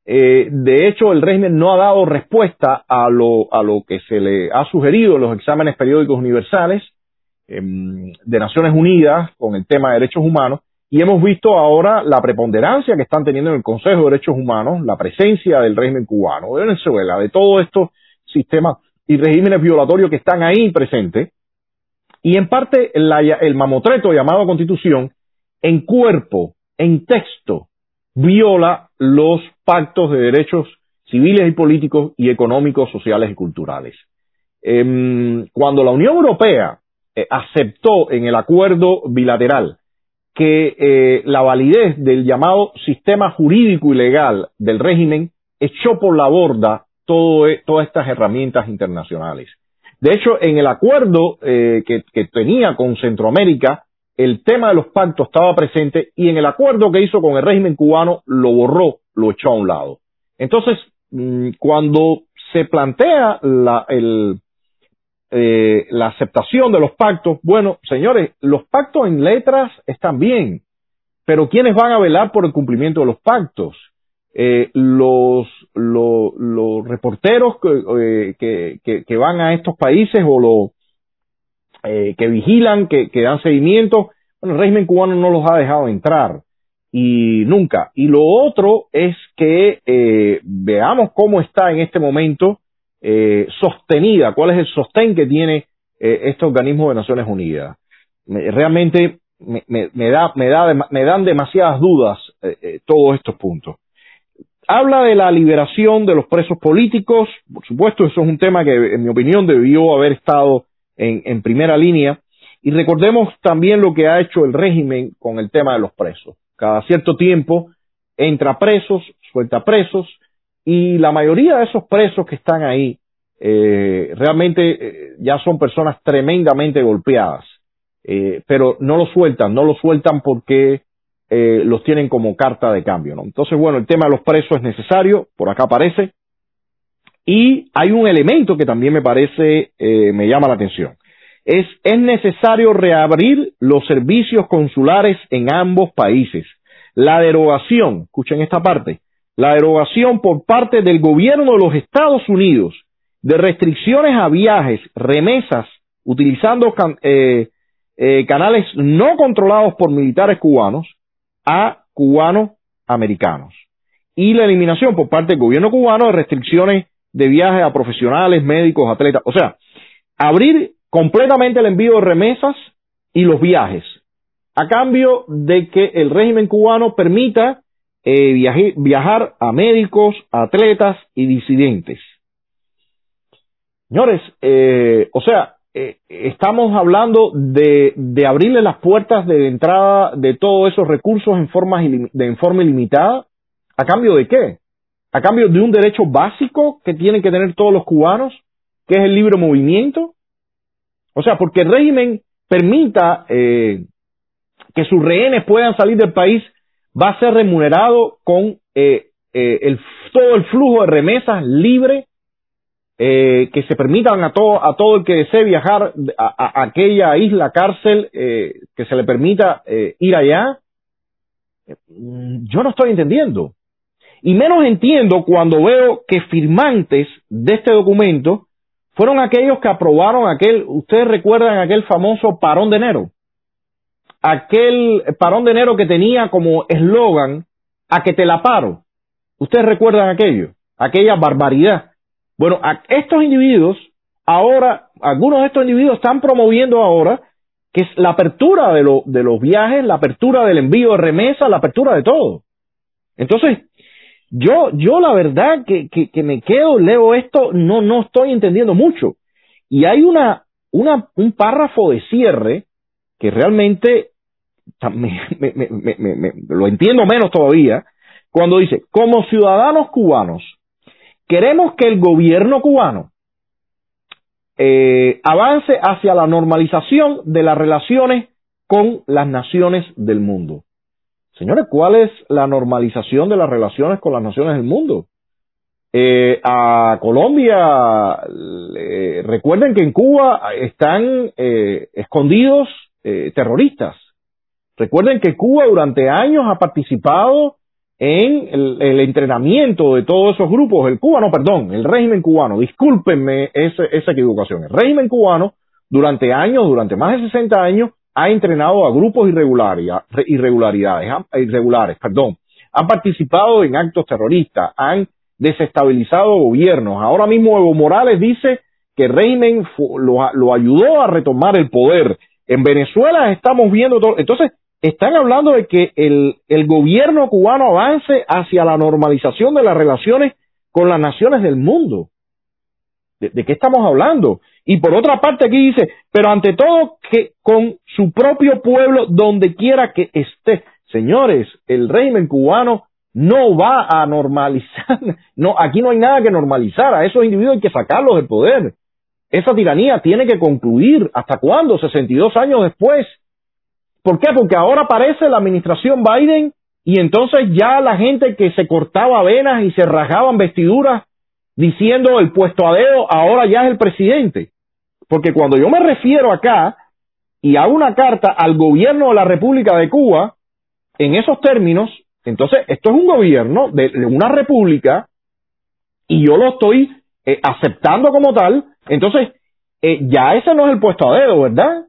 Eh, de hecho, el régimen no ha dado respuesta a lo, a lo que se le ha sugerido en los exámenes periódicos universales eh, de Naciones Unidas con el tema de derechos humanos, y hemos visto ahora la preponderancia que están teniendo en el Consejo de Derechos Humanos, la presencia del régimen cubano, de Venezuela, de todos estos sistemas y regímenes violatorios que están ahí presentes. Y en parte el mamotreto llamado Constitución, en cuerpo, en texto, viola los pactos de derechos civiles y políticos y económicos, sociales y culturales. Eh, cuando la Unión Europea eh, aceptó en el acuerdo bilateral que eh, la validez del llamado sistema jurídico y legal del régimen echó por la borda todo, e, todas estas herramientas internacionales. De hecho, en el acuerdo eh, que, tenía con Centroamérica, el tema de los pactos estaba presente y en el acuerdo que hizo con el régimen cubano lo borró, lo echó a un lado. Entonces, mmm, cuando se plantea la, el, eh, la aceptación de los pactos. Bueno, señores, los pactos en letras están bien, pero ¿quiénes van a velar por el cumplimiento de los pactos? Eh, los, los, reporteros que, que, que, van a estos países o los que vigilan, que, dan seguimiento, bueno, el régimen cubano no los ha dejado entrar y nunca. Y lo otro es que eh, veamos cómo está en este momento eh, sostenida, cuál es el sostén que tiene eh, este organismo de Naciones Unidas. realmente me, da, me, da, me dan demasiadas dudas todos estos puntos. Habla de la liberación de los presos políticos, por supuesto, eso es un tema que, en mi opinión, debió haber estado en, primera línea. Y recordemos también lo que ha hecho el régimen con el tema de los presos cada cierto tiempo entra presos, suelta presos, y la mayoría de esos presos que están ahí eh, realmente eh, ya son personas tremendamente golpeadas, eh, pero no los sueltan, no los sueltan porque los tienen como carta de cambio. ¿no? Entonces, bueno, el tema de los presos es necesario, por acá aparece, y hay un elemento que también me parece, me llama la atención es, es necesario reabrir los servicios consulares en ambos países. La derogación, escuchen esta parte, la derogación por parte del gobierno de los Estados Unidos de restricciones a viajes, remesas, utilizando eh, eh, canales no controlados por militares cubanos a cubanos americanos. Y la eliminación por parte del gobierno cubano de restricciones de viajes a profesionales, médicos, atletas. O sea, abrir completamente el envío de remesas y los viajes, a cambio de que el régimen cubano permita eh, viajar a médicos, atletas y disidentes. Señores, eh, o sea, eh, estamos hablando de, de, abrirle las puertas de entrada de todos esos recursos en forma, de, en forma ilimitada. ¿A cambio de qué? ¿A cambio de un derecho básico que tienen que tener todos los cubanos, que es el libre movimiento? O sea, porque el régimen permita eh, que sus rehenes puedan salir del país, va a ser remunerado con eh, eh, el, todo el flujo de remesas libre que se permitan a todo, a todo el que desee viajar a, aquella isla, cárcel, que se le permita ir allá. Yo no estoy entendiendo. Y menos entiendo cuando veo que firmantes de este documento fueron aquellos que aprobaron aquel, ustedes recuerdan aquel famoso parón de enero, aquel parón de enero que tenía como eslogan a que te la paro. Ustedes recuerdan aquello, aquella barbaridad. Bueno, estos individuos, ahora, algunos de estos individuos están promoviendo ahora que es la apertura de, de los viajes, la apertura del envío de remesa, la apertura de todo. Entonces, yo, yo la verdad que, que, me quedo, leo esto, no, no estoy entendiendo mucho. Y hay una, una, un párrafo de cierre que realmente me, me, lo entiendo menos todavía, cuando dice, como ciudadanos cubanos, queremos que el gobierno cubano eh, avance hacia la normalización de las relaciones con las naciones del mundo. Señores, ¿cuál es la normalización de las relaciones con las naciones del mundo? Eh, a Colombia, recuerden que en Cuba están eh, escondidos eh, terroristas. Recuerden que Cuba durante años ha participado en el, entrenamiento de todos esos grupos. El cubano, perdón, el régimen cubano, discúlpenme esa equivocación. El régimen cubano durante años, durante más de 60 años, ha entrenado a grupos irregularidades, irregulares, perdón, han participado en actos terroristas, han desestabilizado gobiernos. Ahora mismo Evo Morales dice que régimen lo, ayudó a retomar el poder. En Venezuela estamos viendo todo. Entonces, están hablando de que el, el gobierno cubano avance hacia la normalización de las relaciones con las naciones del mundo. ¿De, qué estamos hablando? Y por otra parte aquí dice, pero ante todo que con su propio pueblo donde quiera que esté. Señores, el régimen cubano no va a normalizar, no, aquí no hay nada que normalizar, a esos individuos hay que sacarlos del poder. Esa tiranía tiene que concluir. ¿Hasta cuándo? 62 años después. ¿Por qué? Porque ahora aparece la administración Biden y entonces ya la gente que se cortaba venas y se rajaban vestiduras diciendo el puesto a dedo ahora ya es el presidente. Porque cuando yo me refiero acá y hago una carta al gobierno de la República de Cuba, en esos términos, entonces esto es un gobierno de, una república y yo lo estoy eh, aceptando como tal, entonces eh, ya ese no es el puesto a dedo, ¿verdad?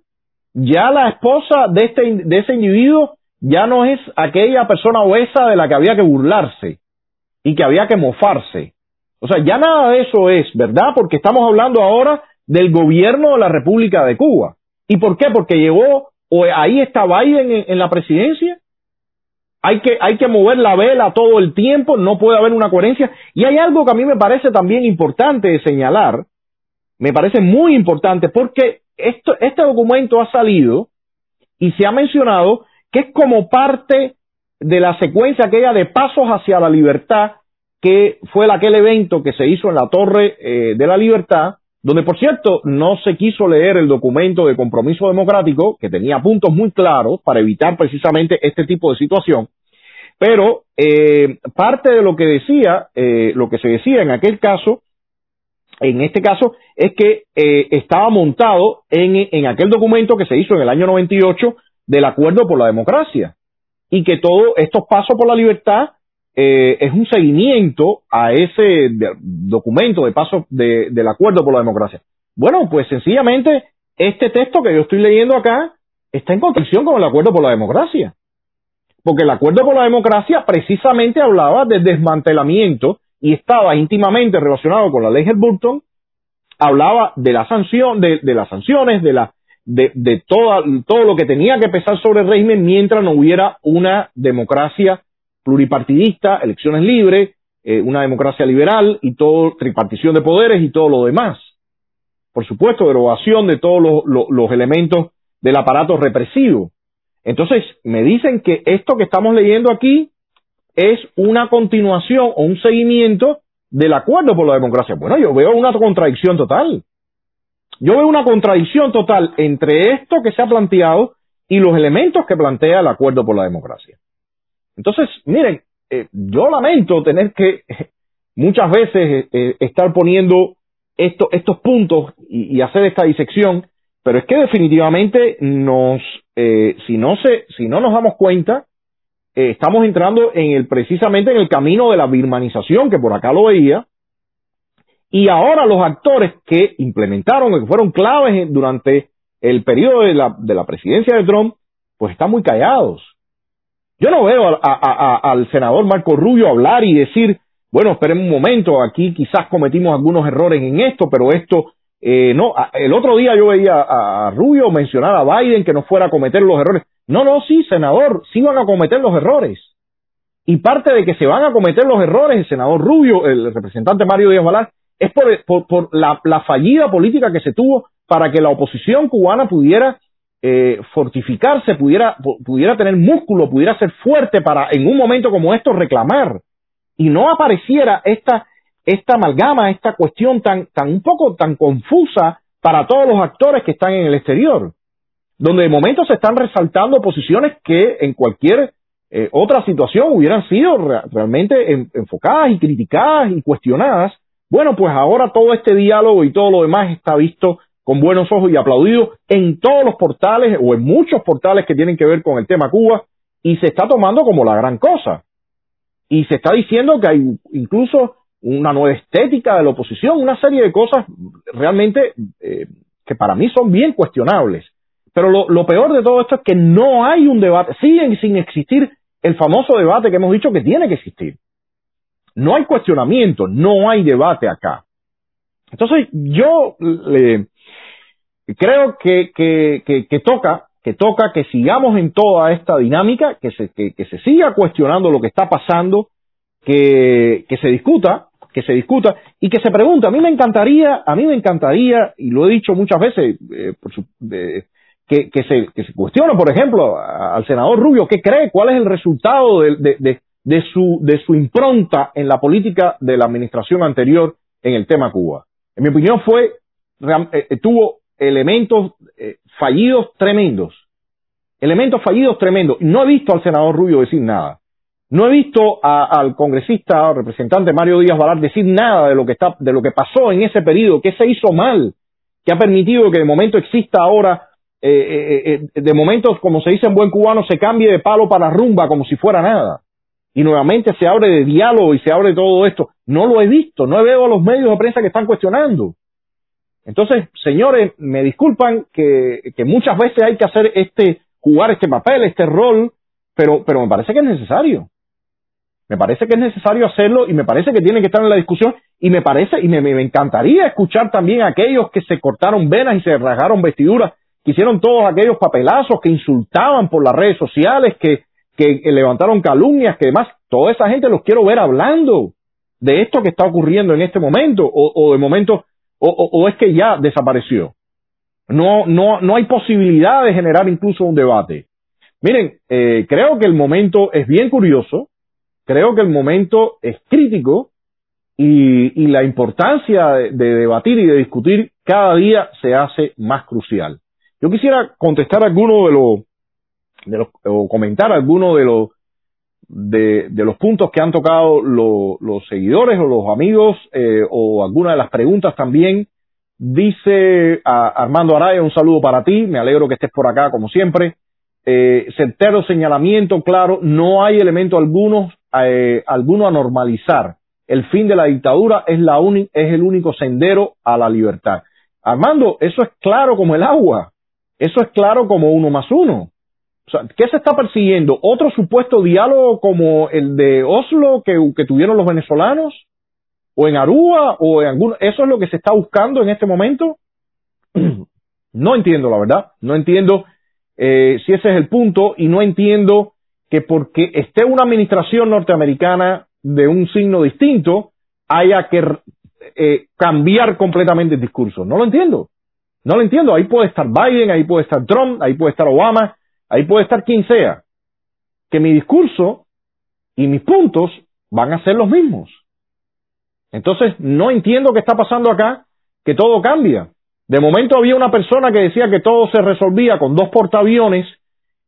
Ya la esposa de, este, de ese individuo ya no es aquella persona obesa de la que había que burlarse y que había que mofarse. O sea, ya nada de eso es, ¿verdad? Porque estamos hablando ahora del gobierno de la República de Cuba. ¿Y por qué? Porque llegó, o ahí está Biden en, la presidencia. Hay que, hay que mover la vela todo el tiempo, no puede haber una coherencia. Y hay algo que a mí me parece también importante de señalar, me parece muy importante, porque esto, este documento ha salido y se ha mencionado que es como parte de la secuencia aquella de pasos hacia la libertad, que fue aquel evento que se hizo en la Torre eh, de la Libertad, donde por cierto no se quiso leer el documento de compromiso democrático, que tenía puntos muy claros para evitar precisamente este tipo de situación, pero eh, parte de lo que decía, eh, lo que se decía en aquel caso, en este caso, es que eh, estaba montado en, en aquel documento que se hizo en el año 98 del Acuerdo por la Democracia y que todos estos pasos por la libertad eh, es un seguimiento a ese documento de paso del acuerdo por la democracia. Bueno, pues sencillamente este texto que yo estoy leyendo acá está en contradicción con el acuerdo por la democracia. Porque el acuerdo por la democracia precisamente hablaba de desmantelamiento y estaba íntimamente relacionado con la ley Burton, hablaba de la sanción, de, las sanciones, de la, de, de todo lo que tenía que pesar sobre el régimen mientras no hubiera una democracia pluripartidista, elecciones libres, eh, una democracia liberal y todo, tripartición de poderes y todo lo demás. Por supuesto, derogación de todos los, elementos del aparato represivo. Entonces, me dicen que esto que estamos leyendo aquí es una continuación o un seguimiento del acuerdo por la democracia. Bueno, yo veo una contradicción total. Yo veo una contradicción total entre esto que se ha planteado y los elementos que plantea el acuerdo por la democracia. Entonces, miren, eh, yo lamento tener que muchas veces eh, eh, estar poniendo estos puntos y, hacer esta disección, pero es que definitivamente nos, si no se, si no nos damos cuenta, estamos entrando en el, precisamente en el camino de la birmanización, que por acá lo veía, y ahora los actores que implementaron, que fueron claves durante el periodo de la, de la presidencia de Trump, pues están muy callados. Yo no veo al senador Marco Rubio hablar y decir, bueno, esperen un momento, aquí quizás cometimos algunos errores en esto, pero esto eh, no. El otro día yo veía a, Rubio mencionar a Biden que no fuera a cometer los errores. No, no, sí, senador, sí van a cometer los errores. Y parte de que se van a cometer los errores, el senador Rubio, el representante Mario Díaz Balás, es por, por, la, la fallida política que se tuvo para que la oposición cubana pudiera eh, fortificarse, pudiera, pudiera tener músculo, pudiera ser fuerte para en un momento como esto reclamar y no apareciera esta, esta amalgama, esta cuestión tan, tan un poco tan confusa para todos los actores que están en el exterior, donde de momento se están resaltando posiciones que en cualquier eh, otra situación hubieran sido realmente enfocadas y criticadas y cuestionadas. Bueno, pues ahora todo este diálogo y todo lo demás está visto con buenos ojos y aplaudido en todos los portales o en muchos portales que tienen que ver con el tema Cuba y se está tomando como la gran cosa. Y se está diciendo que hay incluso una nueva estética de la oposición, una serie de cosas realmente eh, que para mí son bien cuestionables. Pero lo, lo, peor de todo esto es que no hay un debate, siguen sin existir el famoso debate que hemos dicho que tiene que existir. No hay cuestionamiento, no hay debate acá. Entonces yo le, creo que, que, que, toca que toca que sigamos en toda esta dinámica, que se, que, se siga cuestionando lo que está pasando, que, que se discuta, que se discuta y que se pregunte. A mí me encantaría, a mí me encantaría, y lo he dicho muchas veces, eh, por su, que, que, se, que se cuestione, por ejemplo, al senador Rubio, ¿qué cree? ¿Cuál es el resultado de, de, de, su, de su impronta en la política de la administración anterior en el tema Cuba? En mi opinión fue, eh, tuvo elementos eh, fallidos tremendos. Elementos fallidos tremendos. No he visto al senador Rubio decir nada. No he visto al congresista o representante Mario Díaz Valar decir nada de lo que está, de lo que pasó en ese periodo, que se hizo mal, que ha permitido que de momento exista ahora de momento, como se dice en buen cubano, se cambie de palo para rumba como si fuera nada. Y nuevamente se abre de diálogo y se abre todo esto. No lo he visto, no veo a los medios de prensa que están cuestionando. Entonces, señores, me disculpan que, muchas veces hay que hacer este, jugar este papel, este rol, pero, pero me parece que es necesario. Me parece que es necesario hacerlo y me parece que tiene que estar en la discusión y me parece y me, me encantaría escuchar también a aquellos que se cortaron venas y se rasgaron vestiduras, que hicieron todos aquellos papelazos, que insultaban por las redes sociales, que, que levantaron calumnias, que demás, toda esa gente los quiero ver hablando de esto que está ocurriendo en este momento o, o de momento o, o, es que ya desapareció. No, no, no hay posibilidad de generar incluso un debate. Miren, eh, creo que el momento es bien curioso, creo que el momento es crítico y, y la importancia de, de, debatir y de discutir cada día se hace más crucial. Yo quisiera contestar alguno de los, de los o comentar alguno de los de, los puntos que han tocado lo, los seguidores o los amigos eh, o alguna de las preguntas también. Dice a Armando Araya, un saludo para ti, me alegro que estés por acá como siempre. Eh, señalamiento, claro, no hay elemento alguno, eh, alguno a normalizar. El fin de la dictadura es, la es el único sendero a la libertad. Armando, eso es claro como el agua. Eso es claro como uno más uno. O sea, ¿qué se está persiguiendo? ¿Otro supuesto diálogo como el de Oslo que, tuvieron los venezolanos? ¿O en Aruba? ¿O en algún... ¿Eso es lo que se está buscando en este momento? no entiendo, la verdad. No entiendo eh, si ese es el punto y no entiendo que porque esté una administración norteamericana de un signo distinto haya que eh, cambiar completamente el discurso. No lo entiendo. No lo entiendo. Ahí puede estar Biden, ahí puede estar Trump, ahí puede estar Obama, ahí puede estar quien sea, que mi discurso y mis puntos van a ser los mismos. Entonces, no entiendo qué está pasando acá, que todo cambia. De momento había una persona que decía que todo se resolvía con dos portaaviones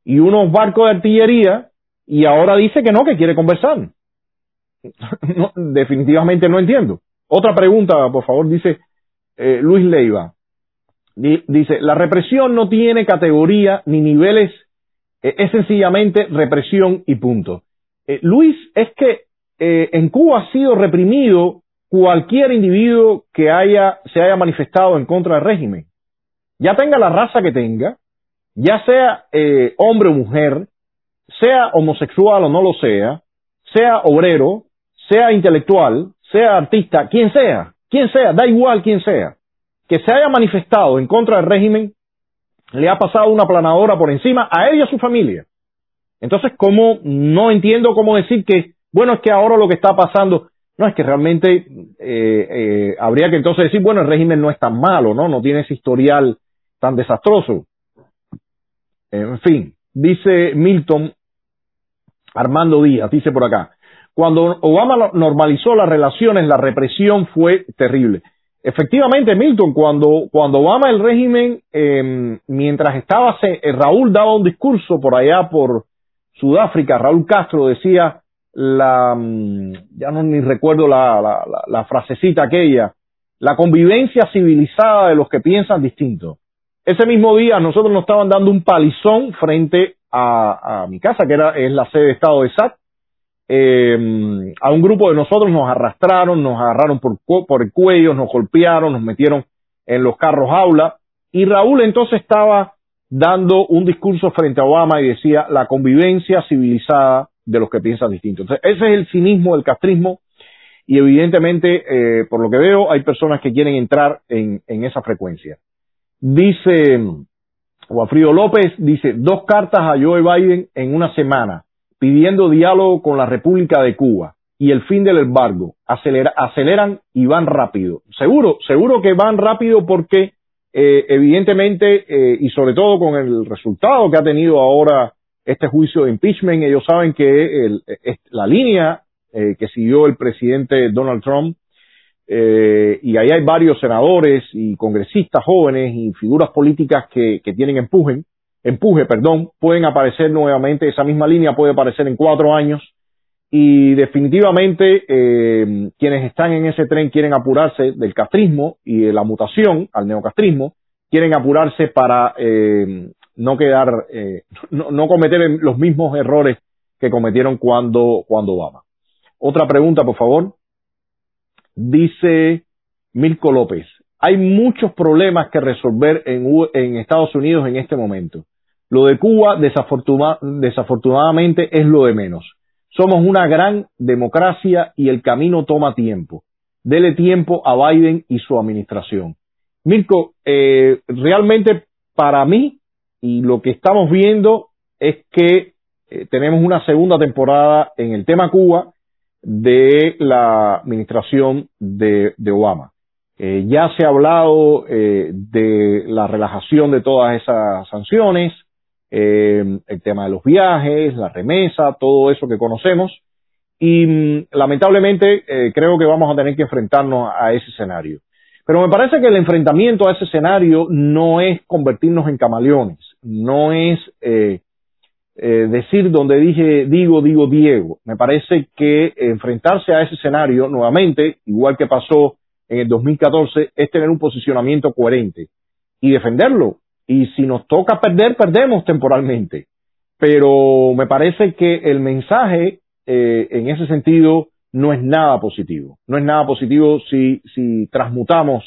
y unos barcos de artillería, y ahora dice que no, que quiere conversar. definitivamente no entiendo. Otra pregunta, por favor, dice eh, Luis Leiva. dice, la represión no tiene categoría ni niveles eh, es sencillamente represión y punto. Eh, Luis, es que eh, en Cuba ha sido reprimido cualquier individuo que haya, se haya manifestado en contra del régimen. Ya tenga la raza que tenga, ya sea hombre o mujer, sea homosexual o no lo sea, sea obrero, sea intelectual, sea artista, quien sea, quien sea, da igual quien sea, que se haya manifestado en contra del régimen, le ha pasado una planadora por encima a él y a su familia. Entonces, ¿cómo no entiendo cómo decir que, bueno, es que ahora lo que está pasando, no es que realmente eh, eh, habría que entonces decir, bueno, el régimen no es tan malo, ¿no? No tiene ese historial tan desastroso. En fin, dice Milton Armando Díaz, dice por acá, cuando Obama normalizó las relaciones, la represión fue terrible. Efectivamente, Milton, cuando, cuando Obama el régimen, eh, mientras estaba, eh, Raúl daba un discurso por allá por Sudáfrica, Raúl Castro decía la, mm, ya no ni recuerdo la, la, la, frasecita aquella, la convivencia civilizada de los que piensan distinto. Ese mismo día nosotros nos estaban dando un palizón frente a, a mi casa, que era, es la sede de Estado de SAT, eh, a un grupo de nosotros nos arrastraron, nos agarraron por, el cuello, nos golpearon, nos metieron en los carros aula y Raúl entonces estaba dando un discurso frente a Obama y decía la convivencia civilizada de los que piensan distinto. Entonces, ese es el cinismo del castrismo y evidentemente, eh, por lo que veo, hay personas que quieren entrar en, en esa frecuencia. Dice Guafrido López, dice, dos cartas a Joe Biden en una semana pidiendo diálogo con la República de Cuba y el fin del embargo, aceleran y van rápido. Seguro, seguro que van rápido porque eh, evidentemente eh, y sobre todo con el resultado que ha tenido ahora este juicio de impeachment, ellos saben que la línea eh, que siguió el presidente Donald Trump y ahí hay varios senadores y congresistas jóvenes y figuras políticas que, que tienen empujen, empuje, perdón, pueden aparecer nuevamente, esa misma línea puede aparecer en cuatro años y definitivamente eh, quienes están en ese tren quieren apurarse del castrismo y de la mutación al neocastrismo quieren apurarse para eh, no quedar, eh, no, no, cometer los mismos errores que cometieron cuando, cuando Obama. Otra pregunta, por favor. Dice Mirko López, hay muchos problemas que resolver en, en Estados Unidos en este momento. Lo de Cuba, desafortunadamente, es lo de menos. Somos una gran democracia y el camino toma tiempo. Dele tiempo a Biden y su administración. Mirko, eh, realmente para mí y lo que estamos viendo es que eh, tenemos una segunda temporada en el tema Cuba de la administración de, Obama. Eh, ya se ha hablado de la relajación de todas esas sanciones, el tema de los viajes, la remesa, todo eso que conocemos. Y mm, lamentablemente creo que vamos a tener que enfrentarnos a ese escenario. Pero me parece que el enfrentamiento a ese escenario no es convertirnos en camaleones, no es eh, eh, decir donde dije digo, digo Diego. Me parece que enfrentarse a ese escenario nuevamente, igual que pasó en el 2014, es tener un posicionamiento coherente y defenderlo. Y si nos toca perder, perdemos temporalmente. Pero me parece que el mensaje eh, en ese sentido no es nada positivo. No es nada positivo si, si transmutamos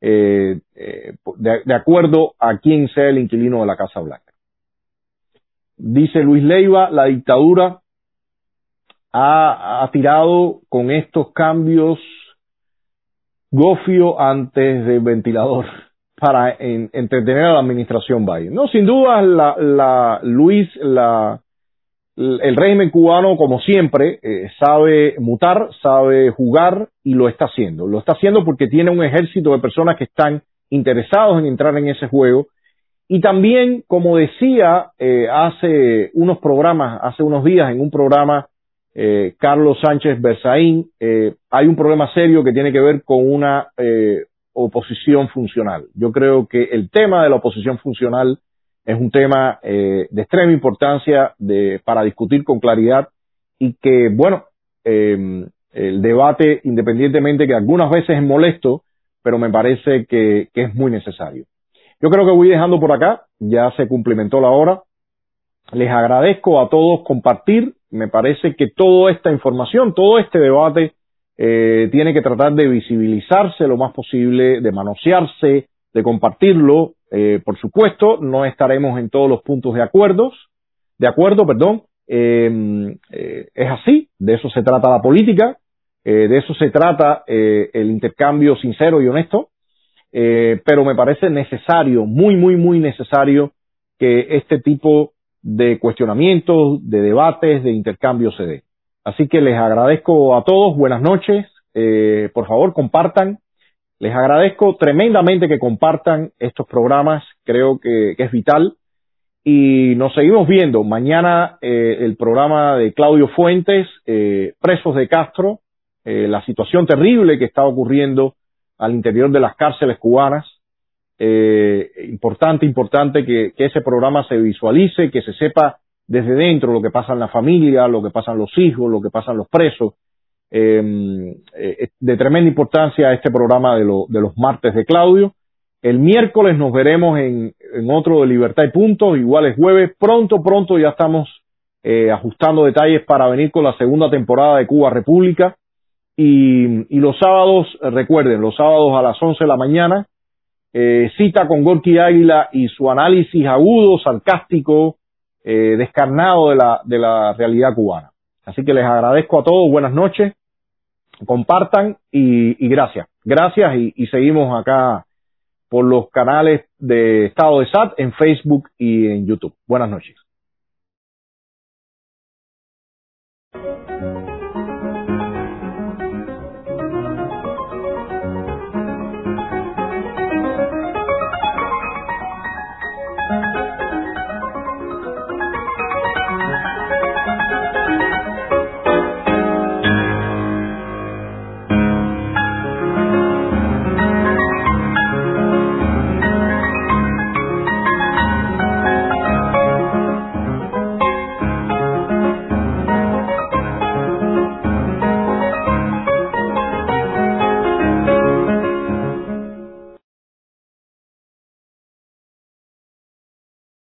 eh, eh, de, acuerdo a quién sea el inquilino de la Casa Blanca. Dice Luis Leiva, la dictadura ha, tirado con estos cambios gofio antes del ventilador para entretener a la administración Biden. No, sin duda, la, Luis, la, el régimen cubano, como siempre, eh, sabe mutar, sabe jugar y lo está haciendo. Lo está haciendo porque tiene un ejército de personas que están interesados en entrar en ese juego. Y también, como decía eh, hace unos programas, hace unos días en un programa, eh, Carlos Sánchez Berzaín, hay un problema serio que tiene que ver con una oposición funcional. Yo creo que el tema de la oposición funcional es un tema eh, de extrema importancia de, para discutir con claridad y que, bueno, eh, el debate, independientemente que algunas veces es molesto, pero me parece que, es muy necesario. Yo creo que voy dejando por acá, ya se cumplimentó la hora. Les agradezco a todos compartir. Me parece que toda esta información, todo este debate eh, tiene que tratar de visibilizarse lo más posible, de manosearse, de compartirlo, eh, por supuesto, no estaremos en todos los puntos de acuerdo, de acuerdo, perdón. Em, eh, es así, de eso se trata la política, eh, de eso se trata el intercambio sincero y honesto, pero me parece necesario, muy, muy, muy necesario que este tipo de cuestionamientos, de debates, de intercambio se dé. Así que les agradezco a todos, buenas noches, por favor compartan, les agradezco tremendamente que compartan estos programas, creo que, es vital. Y nos seguimos viendo mañana eh, el programa de Claudio Fuentes, eh, Presos de Castro, eh, la situación terrible que está ocurriendo al interior de las cárceles cubanas. importante, importante que, que ese programa se visualice, que se sepa desde dentro lo que pasa en la familia, lo que pasa en los hijos, lo que pasa en los presos Em, eh, de tremenda importancia este programa de, de, los martes de Claudio. El miércoles nos veremos en, otro de Libertad y Punto, igual es jueves. Pronto, pronto ya estamos eh, ajustando detalles para venir con la segunda temporada de Cuba República. Y, los sábados, recuerden, los sábados a las 11 de la mañana, eh, cita con Gorky Águila y su análisis agudo, sarcástico, descarnado de la, de la realidad cubana. Así que les agradezco a todos, buenas noches compartan y, gracias. Gracias y, y, seguimos acá por los canales de Estado de SAT en Facebook y en YouTube. Buenas noches.